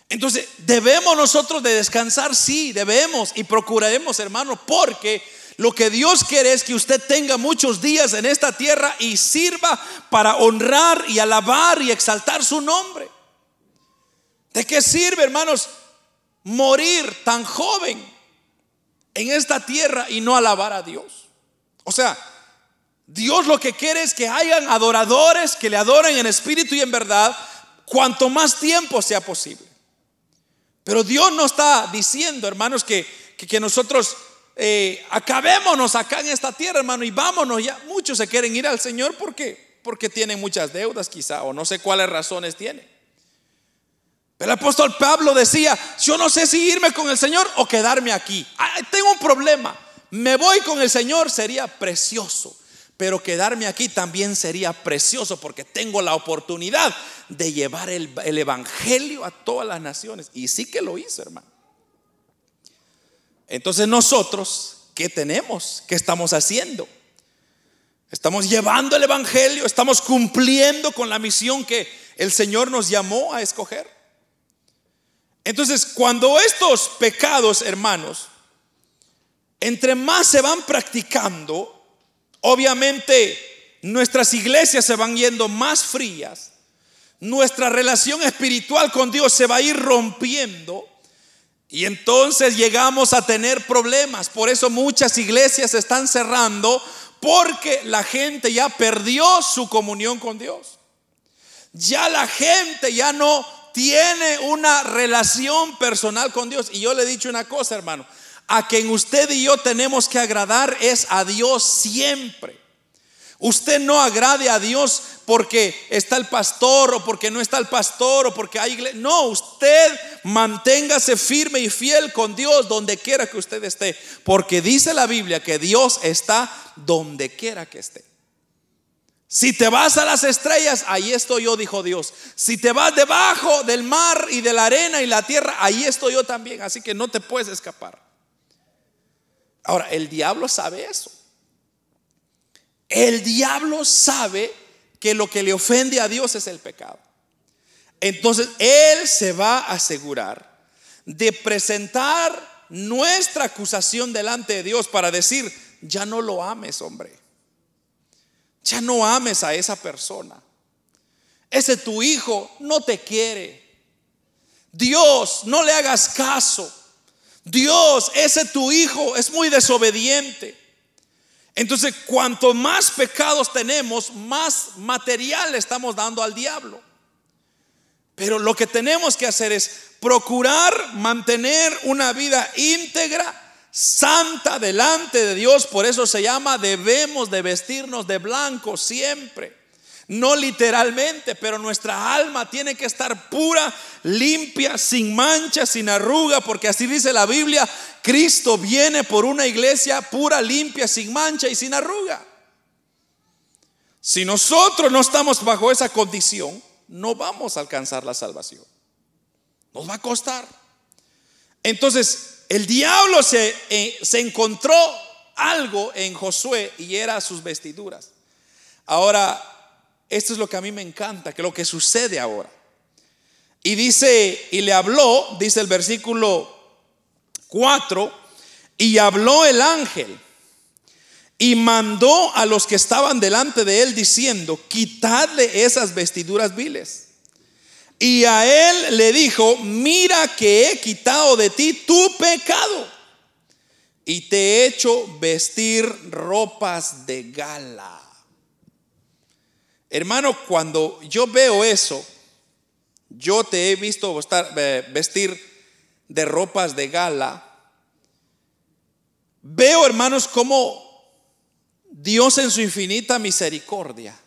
Speaker 1: Entonces, ¿debemos nosotros de descansar? Sí, debemos y procuraremos, hermano, porque lo que Dios quiere es que usted tenga muchos días en esta tierra y sirva para honrar y alabar y exaltar su nombre. ¿De qué sirve, hermanos, morir tan joven en esta tierra y no alabar a Dios? O sea, Dios lo que quiere es que hayan adoradores que le adoren en espíritu y en verdad cuanto más tiempo sea posible. Pero Dios no está diciendo, hermanos, que, que, nosotros eh, acabémonos acá en esta tierra, hermano, y vámonos ya. Muchos se quieren ir al Señor porque, porque tienen muchas deudas quizá, o no sé cuáles razones tienen. Pero el apóstol Pablo decía, yo no sé si irme con el Señor o quedarme aquí. tengo un problema. Me voy con el Señor, sería precioso. Pero quedarme aquí también sería precioso porque tengo la oportunidad de llevar el, Evangelio a todas las naciones. Y sí que lo hizo, hermano. Entonces nosotros, ¿qué tenemos? ¿Qué estamos haciendo? Estamos llevando el Evangelio, estamos cumpliendo con la misión que el Señor nos llamó a escoger. Entonces, cuando estos pecados, hermanos, entre más se van practicando, obviamente nuestras iglesias se van yendo más frías, nuestra relación espiritual con Dios se va a ir rompiendo y entonces llegamos a tener problemas. Por eso muchas iglesias se están cerrando porque la gente ya perdió su comunión con Dios. Ya la gente ya no tiene una relación personal con Dios. Y yo le he dicho una cosa, hermano a quien usted y yo tenemos que agradar es a Dios siempre. Usted no agrade a Dios porque está el pastor o porque no está el pastor o porque hay iglesia. No, usted manténgase firme y fiel con Dios donde quiera que usted esté. Porque dice la Biblia que Dios está donde quiera que esté. Si te vas a las estrellas, ahí estoy yo, dijo Dios. Si te vas debajo del mar y de la arena y la tierra, ahí estoy yo también. Así que no te puedes escapar. Ahora, el diablo sabe eso. El diablo sabe que lo que le ofende a Dios es el pecado. Entonces, Él se va a asegurar de presentar nuestra acusación delante de Dios para decir, ya no lo ames, hombre. Ya no ames a esa persona. Ese tu hijo no te quiere. Dios, no le hagas caso. Dios, ese tu hijo es muy desobediente. Entonces, cuanto más pecados tenemos, más material estamos dando al diablo. Pero lo que tenemos que hacer es procurar mantener una vida íntegra, santa delante de Dios. Por eso se llama debemos de vestirnos de blanco siempre. No literalmente, pero nuestra alma tiene que estar pura, limpia, sin mancha, sin arruga, porque así dice la Biblia, Cristo viene por una iglesia pura, limpia, sin mancha y sin arruga. Si nosotros no estamos bajo esa condición, no vamos a alcanzar la salvación. Nos va a costar. Entonces, el diablo se, eh, encontró algo en Josué y era sus vestiduras. Ahora, esto es lo que a mí me encanta, que lo que sucede ahora. Y dice, y le habló, dice el versículo 4, y habló el ángel y mandó a los que estaban delante de él diciendo, quitadle esas vestiduras viles. Y a él le dijo, mira que he quitado de ti tu pecado y te he hecho vestir ropas de gala. Hermano, cuando yo veo eso, yo te he visto vestir de ropas de gala. Veo, hermanos, como Dios en su infinita misericordia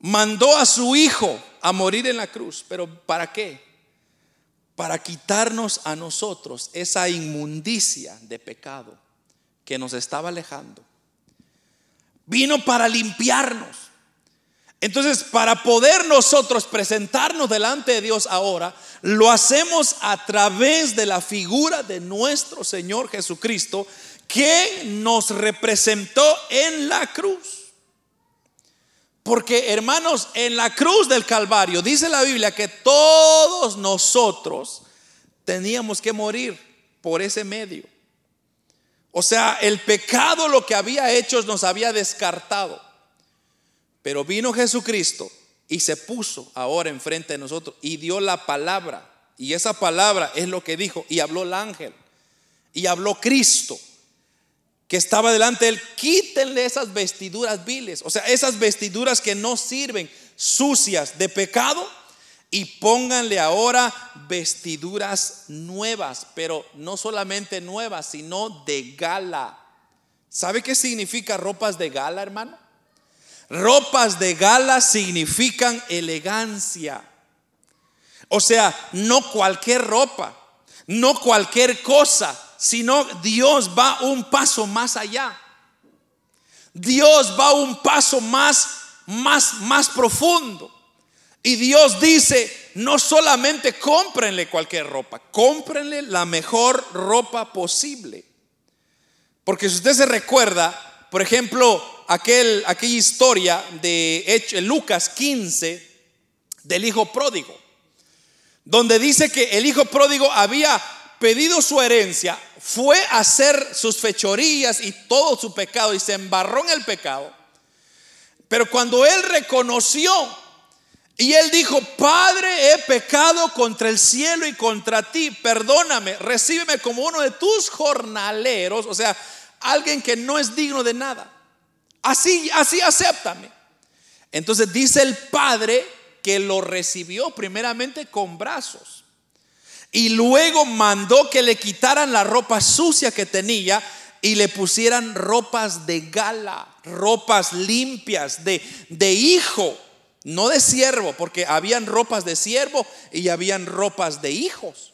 Speaker 1: mandó a su Hijo a morir en la cruz. ¿Pero para qué? Para quitarnos a nosotros esa inmundicia de pecado que nos estaba alejando vino para limpiarnos. Entonces, para poder nosotros presentarnos delante de Dios ahora, lo hacemos a través de la figura de nuestro Señor Jesucristo, que nos representó en la cruz. Porque, hermanos, en la cruz del Calvario dice la Biblia que todos nosotros teníamos que morir por ese medio. O sea, el pecado lo que había hecho nos había descartado. Pero vino Jesucristo y se puso ahora enfrente de nosotros y dio la palabra. Y esa palabra es lo que dijo y habló el ángel y habló Cristo. que estaba delante de él, quítenle esas vestiduras viles, o sea, esas vestiduras que no sirven, sucias de pecado, y pónganle ahora vestiduras nuevas, pero no solamente nuevas, sino de gala. ¿Sabe qué significa ropas de gala, hermano? Ropas de gala significan elegancia. O sea, no cualquier ropa, no cualquier cosa, sino Dios va un paso más allá. Dios va un paso más, más, más profundo. Y Dios dice, no solamente cómprenle cualquier ropa, cómprenle la mejor ropa posible. Porque si usted se recuerda, por ejemplo, aquel, aquella historia de Lucas 15 del hijo pródigo, donde dice que el hijo pródigo había pedido su herencia, fue a hacer sus fechorías y todo su pecado y se embarró en el pecado. Pero cuando él reconoció y él dijo, Padre, he pecado contra el cielo y contra ti, perdóname, recíbeme como uno de tus jornaleros, o sea, alguien que no es digno de nada. Así, así acéptame. Entonces dice el Padre que lo recibió primeramente con brazos y luego mandó que le quitaran la ropa sucia que tenía y le pusieran ropas de gala, ropas limpias, de, de hijo no de siervo, porque habían ropas de siervo y habían ropas de hijos.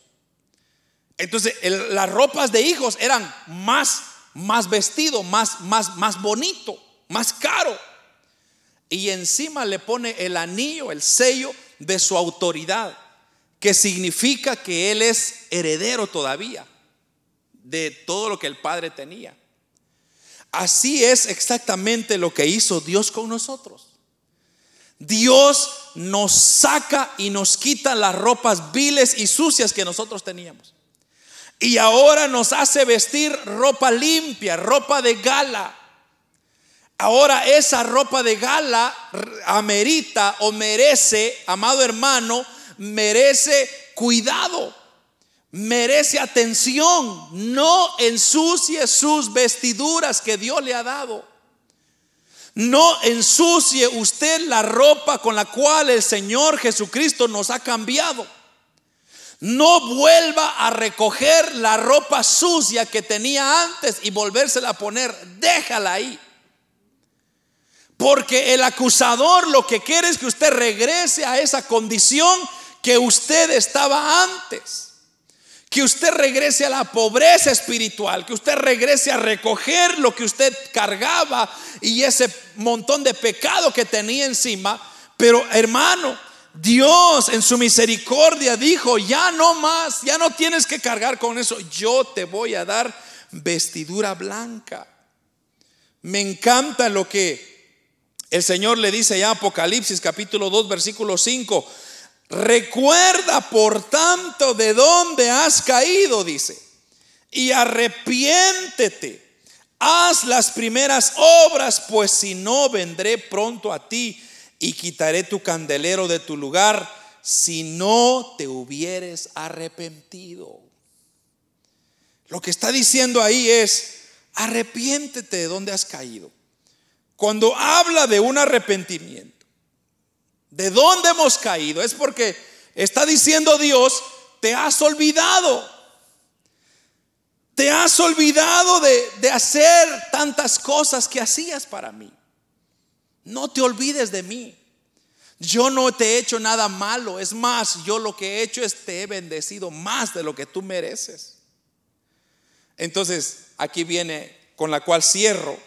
Speaker 1: Entonces, las ropas de hijos eran más, más vestido, más, más, más bonito, más caro. Y encima le pone el anillo, el sello de su autoridad, que significa que él es heredero todavía de todo lo que el Padre tenía. Así es exactamente lo que hizo Dios con nosotros. Dios nos saca y nos quita las ropas viles y sucias que nosotros teníamos. Y ahora nos hace vestir ropa limpia, ropa de gala. Ahora esa ropa de gala amerita o merece, amado hermano, merece cuidado, merece atención. No ensucie sus vestiduras que Dios le ha dado. No ensucie usted la ropa con la cual el Señor Jesucristo nos ha cambiado. No vuelva a recoger la ropa sucia que tenía antes y volvérsela a poner. Déjala ahí. Porque el acusador lo que quiere es que usted regrese a esa condición que usted estaba antes que usted regrese a la pobreza espiritual, que usted regrese a recoger lo que usted cargaba y ese montón de pecado que tenía encima. Pero hermano, Dios en su misericordia dijo, ya no más, ya no tienes que cargar con eso, yo te voy a dar vestidura blanca. Me encanta lo que el Señor le dice ya Apocalipsis capítulo 2 versículo 5 Recuerda, por tanto, de dónde has caído, dice, y arrepiéntete. Haz las primeras obras, pues si no, vendré pronto a ti y quitaré tu candelero de tu lugar si no te hubieres arrepentido. Lo que está diciendo ahí es, arrepiéntete de dónde has caído. Cuando habla de un arrepentimiento, ¿De dónde hemos caído? Es porque está diciendo Dios, te has olvidado. Te has olvidado de, de, hacer tantas cosas que hacías para mí. No te olvides de mí. Yo no te he hecho nada malo. Es más, yo lo que he hecho es te he bendecido más de lo que tú mereces. Entonces, aquí viene con la cual cierro.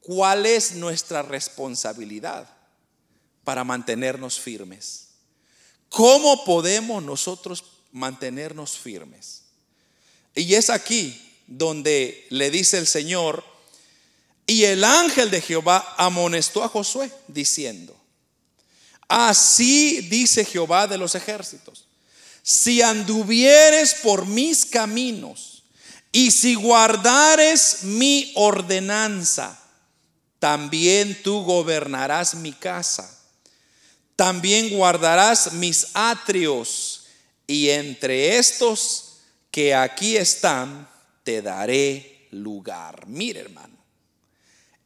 Speaker 1: ¿Cuál es nuestra responsabilidad? Para mantenernos firmes. ¿Cómo podemos nosotros mantenernos firmes? Y es aquí donde le dice el Señor, y el ángel de Jehová amonestó a Josué diciendo, así dice Jehová de los ejércitos, si anduvieres por mis caminos y si guardares mi ordenanza, también tú gobernarás mi casa también guardarás mis atrios, y entre estos que aquí están, te daré lugar. Mire, hermano,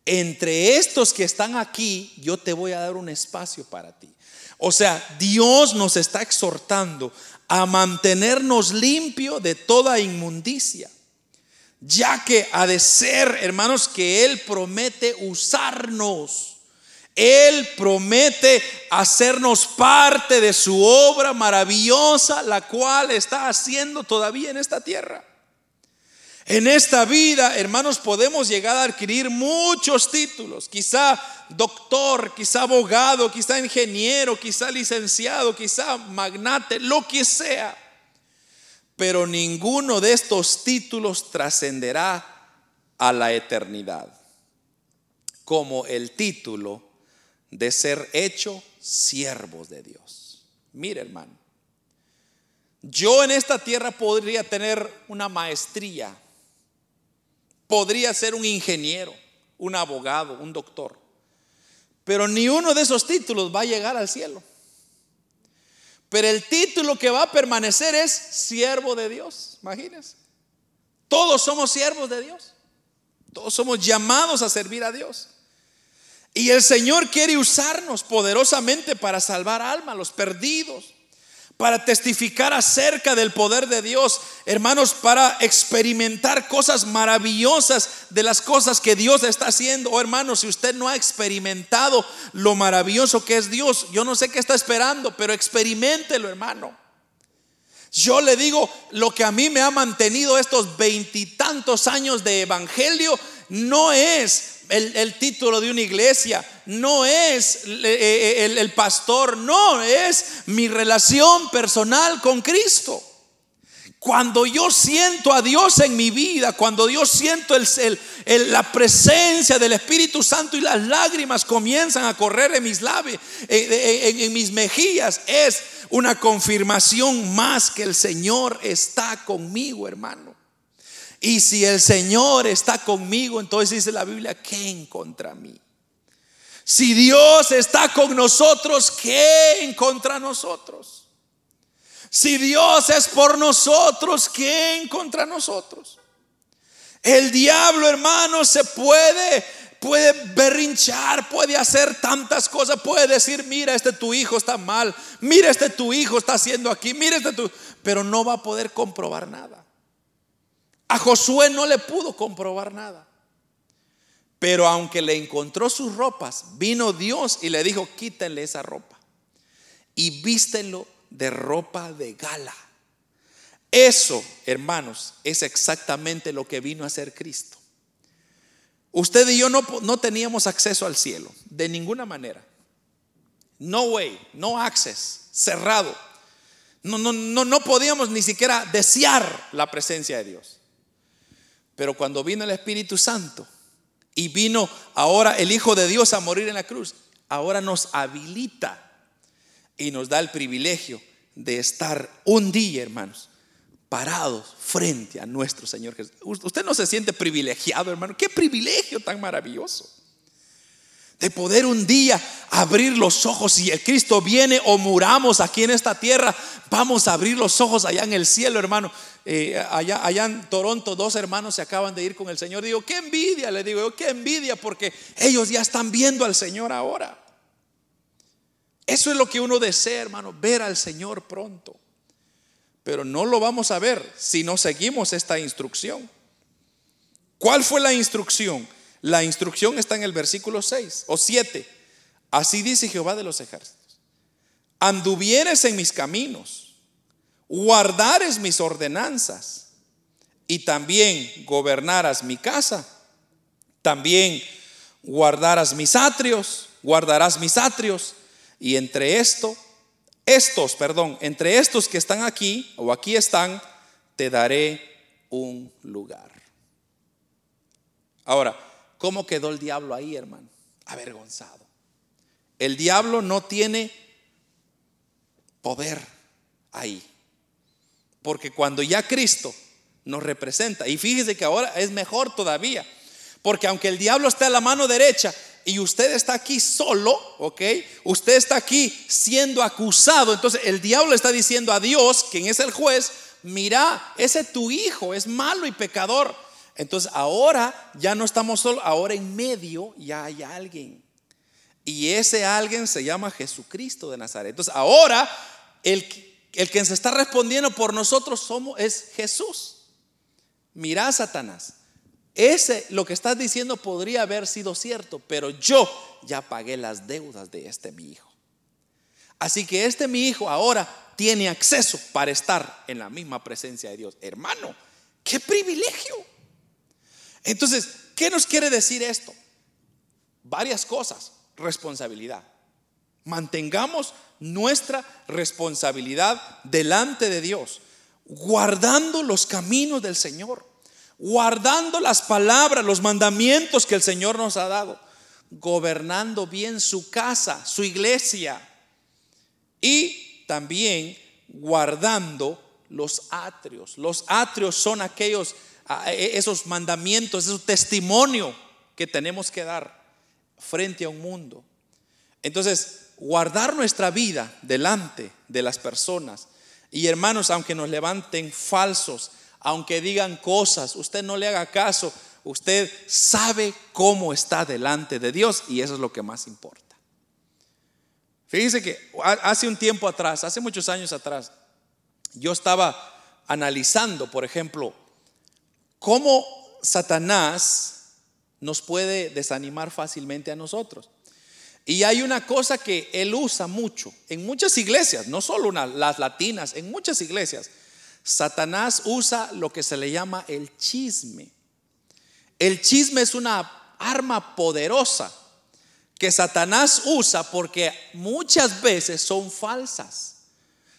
Speaker 1: entre estos que están aquí, yo te voy a dar un espacio para ti. O sea, Dios nos está exhortando a mantenernos limpio de toda inmundicia, ya que ha de ser, hermanos, que Él promete usarnos. Él promete hacernos parte de su obra maravillosa, la cual está haciendo todavía en esta tierra. En esta vida, hermanos, podemos llegar a adquirir muchos títulos, quizá doctor, quizá abogado, quizá ingeniero, quizá licenciado, quizá magnate, lo que sea. Pero ninguno de estos títulos trascenderá a la eternidad, como el título de ser hecho siervos de Dios. Mire, hermano, yo en esta tierra podría tener una maestría podría ser un ingeniero, un abogado, un doctor. Pero ni uno de esos títulos va a llegar al cielo. Pero el título que va a permanecer es siervo de Dios. Imagínense. Todos somos siervos de Dios. Todos somos llamados a servir a Dios. Y el Señor quiere usarnos poderosamente para salvar almas, los perdidos, para testificar acerca del poder de Dios, hermanos, para experimentar cosas maravillosas de las cosas que Dios está haciendo. Oh, hermanos, si usted no ha experimentado lo maravilloso que es Dios, yo no sé qué está esperando, pero experimentelo, hermano. Yo le digo, lo que a mí me ha mantenido estos veintitantos años de evangelio no es el, título de una iglesia, no es eh, eh, el, pastor, no, es mi relación personal con Cristo. Cuando yo siento a Dios en mi vida, cuando yo siento el, la presencia del Espíritu Santo y las lágrimas comienzan a correr en mis labios, en mis mejillas, es una confirmación más que el Señor está conmigo, hermano. Y si el Señor está conmigo, entonces dice la Biblia, ¿quién contra mí? Si Dios está con nosotros, ¿quién contra nosotros? Si Dios es por nosotros, ¿quién contra nosotros? El diablo, hermano, se puede puede berrinchar, puede hacer tantas cosas, puede decir, mira, este tu hijo está mal, mira, este tu hijo está haciendo aquí, mira, este tu, pero no va a poder comprobar nada. A Josué no le pudo comprobar nada. Pero aunque le encontró sus ropas, vino Dios y le dijo, quítenle esa ropa y vístelo de ropa de gala. Eso, hermanos, es exactamente lo que vino a hacer Cristo. Usted y yo no, no teníamos acceso al cielo, de ninguna manera. No way, no access, cerrado. No, no, no, no podíamos ni siquiera desear la presencia de Dios. Pero cuando vino el Espíritu Santo y vino ahora el Hijo de Dios a morir en la cruz, ahora nos habilita y nos da el privilegio de estar un día, hermanos, parados frente a nuestro Señor Jesús. Usted no se siente privilegiado, hermano. Qué privilegio tan maravilloso de poder un día abrir los ojos. Si el Cristo viene o muramos aquí en esta tierra, vamos a abrir los ojos allá en el cielo, hermano. Eh, allá, allá en Toronto, dos hermanos se acaban de ir con el Señor. Digo, qué envidia, le digo yo, qué envidia, porque ellos ya están viendo al Señor ahora. Eso es lo que uno desea, hermano, ver al Señor pronto. Pero no lo vamos a ver si no seguimos esta instrucción. ¿Cuál fue la instrucción? La instrucción está en el versículo 6 o 7. Así dice Jehová de los ejércitos. Anduvieres en mis caminos, guardares mis ordenanzas y también gobernaras mi casa. También guardarás mis atrios, guardarás mis atrios y entre esto, estos, perdón, entre estos que están aquí o aquí están, te daré un lugar. Ahora, ¿Cómo quedó el diablo ahí, hermano? Avergonzado. El diablo no tiene poder ahí. Porque cuando ya Cristo nos representa, y fíjese que ahora es mejor todavía, porque aunque el diablo está a la mano derecha y usted está aquí solo, ¿ok? Usted está aquí siendo acusado, entonces el diablo está diciendo a Dios, quien es el juez, mira, ese tu hijo es malo y pecador, Entonces ahora ya no estamos solo, ahora en medio ya hay alguien. Y ese alguien se llama Jesucristo de Nazaret. Entonces ahora el, el que se está respondiendo por nosotros somos, es Jesús. Mira, Satanás, ese lo que estás diciendo podría haber sido cierto, pero yo ya pagué las deudas de este mi hijo. Así que este mi hijo ahora tiene acceso para estar en la misma presencia de Dios. Hermano, qué privilegio. Entonces, ¿qué nos quiere decir esto? Varias cosas. Responsabilidad. Mantengamos nuestra responsabilidad delante de Dios, guardando los caminos del Señor, guardando las palabras, los mandamientos que el Señor nos ha dado, gobernando bien su casa, su iglesia y también guardando los atrios. Los atrios son aquellos, esos mandamientos, esos testimonio que tenemos que dar frente a un mundo. Entonces, guardar nuestra vida delante de las personas. Y hermanos, aunque nos levanten falsos, aunque digan cosas, usted no le haga caso, usted sabe cómo está delante de Dios y eso es lo que más importa. Fíjense que hace un tiempo atrás, hace muchos años atrás, yo estaba analizando, por ejemplo, cómo Satanás nos puede desanimar fácilmente a nosotros. Y hay una cosa que él usa mucho en muchas iglesias, no solo las latinas, en muchas iglesias. Satanás usa lo que se le llama el chisme. El chisme es una arma poderosa que Satanás usa porque muchas veces son falsas.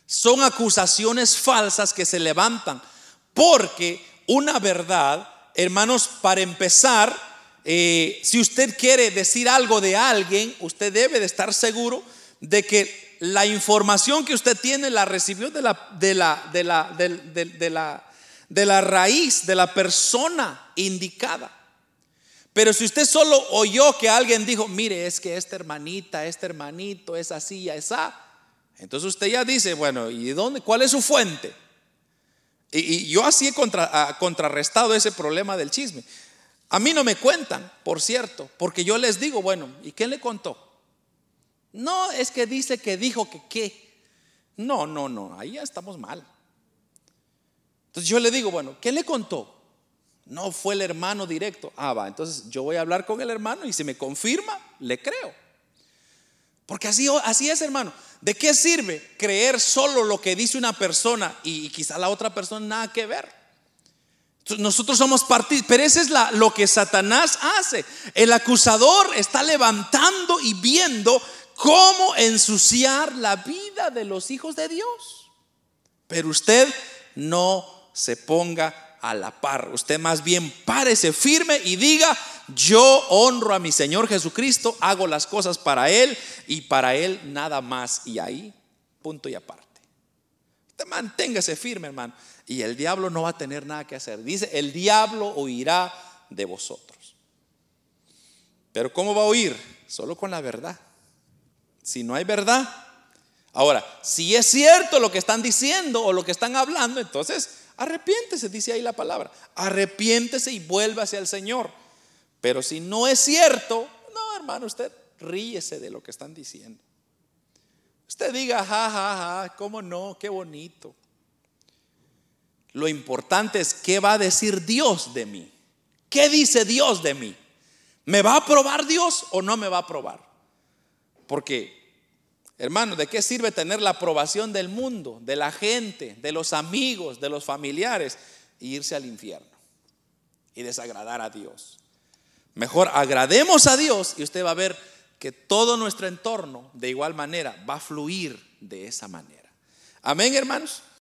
Speaker 1: Son acusaciones falsas que se levantan. Porque una verdad, hermanos, para empezar, eh, si usted quiere decir algo de alguien, usted debe de estar seguro de que la información que usted tiene la recibió de la, de la, de la, de, la, de la raíz, de la persona indicada. Pero si usted solo oyó que alguien dijo, mire, es que esta hermanita, este hermanito es así, esa, entonces usted ya dice, bueno, ¿y dónde? ¿Cuál es su fuente? Y, yo así he contrarrestado ese problema del chisme. A mí no me cuentan, por cierto, porque yo les digo, bueno, ¿y qué le contó? No, es que dice que dijo que qué. No, no, no, ahí ya estamos mal. Entonces yo le digo, bueno, ¿qué le contó? No fue el hermano directo. Ah, va, entonces yo voy a hablar con el hermano y si me confirma, le creo. Porque así, así es, hermano. ¿De qué sirve creer solo lo que dice una persona y quizá la otra persona nada que ver? Nosotros somos partidos, pero eso es lo que Satanás hace. El acusador está levantando y viendo cómo ensuciar la vida de los hijos de Dios. Pero usted no se ponga a la par. Usted más bien párese firme y diga, yo honro a mi Señor Jesucristo, hago las cosas para Él y para Él nada más. Y ahí, punto y aparte. Manténgase firme, hermano y el diablo no va a tener nada que hacer. Dice, el diablo oirá de vosotros. Pero ¿cómo va a oír? Solo con la verdad. Si no hay verdad. Ahora, si es cierto lo que están diciendo o lo que están hablando, entonces arrepiéntese, dice ahí la palabra. Arrepiéntese y vuélvase al Señor. Pero si no es cierto, no, hermano, usted ríese de lo que están diciendo. Usted diga, ja, ja, ja, cómo no, qué bonito. Lo importante es qué va a decir Dios de mí. ¿Qué dice Dios de mí? ¿Me va a aprobar Dios o no me va a aprobar? Porque, hermano, ¿de qué sirve tener la aprobación del mundo, de la gente, de los amigos, de los familiares e irse al infierno y desagradar a Dios? Mejor agrademos a Dios y usted va a ver que todo nuestro entorno de igual manera va a fluir de esa manera. Amén, hermanos.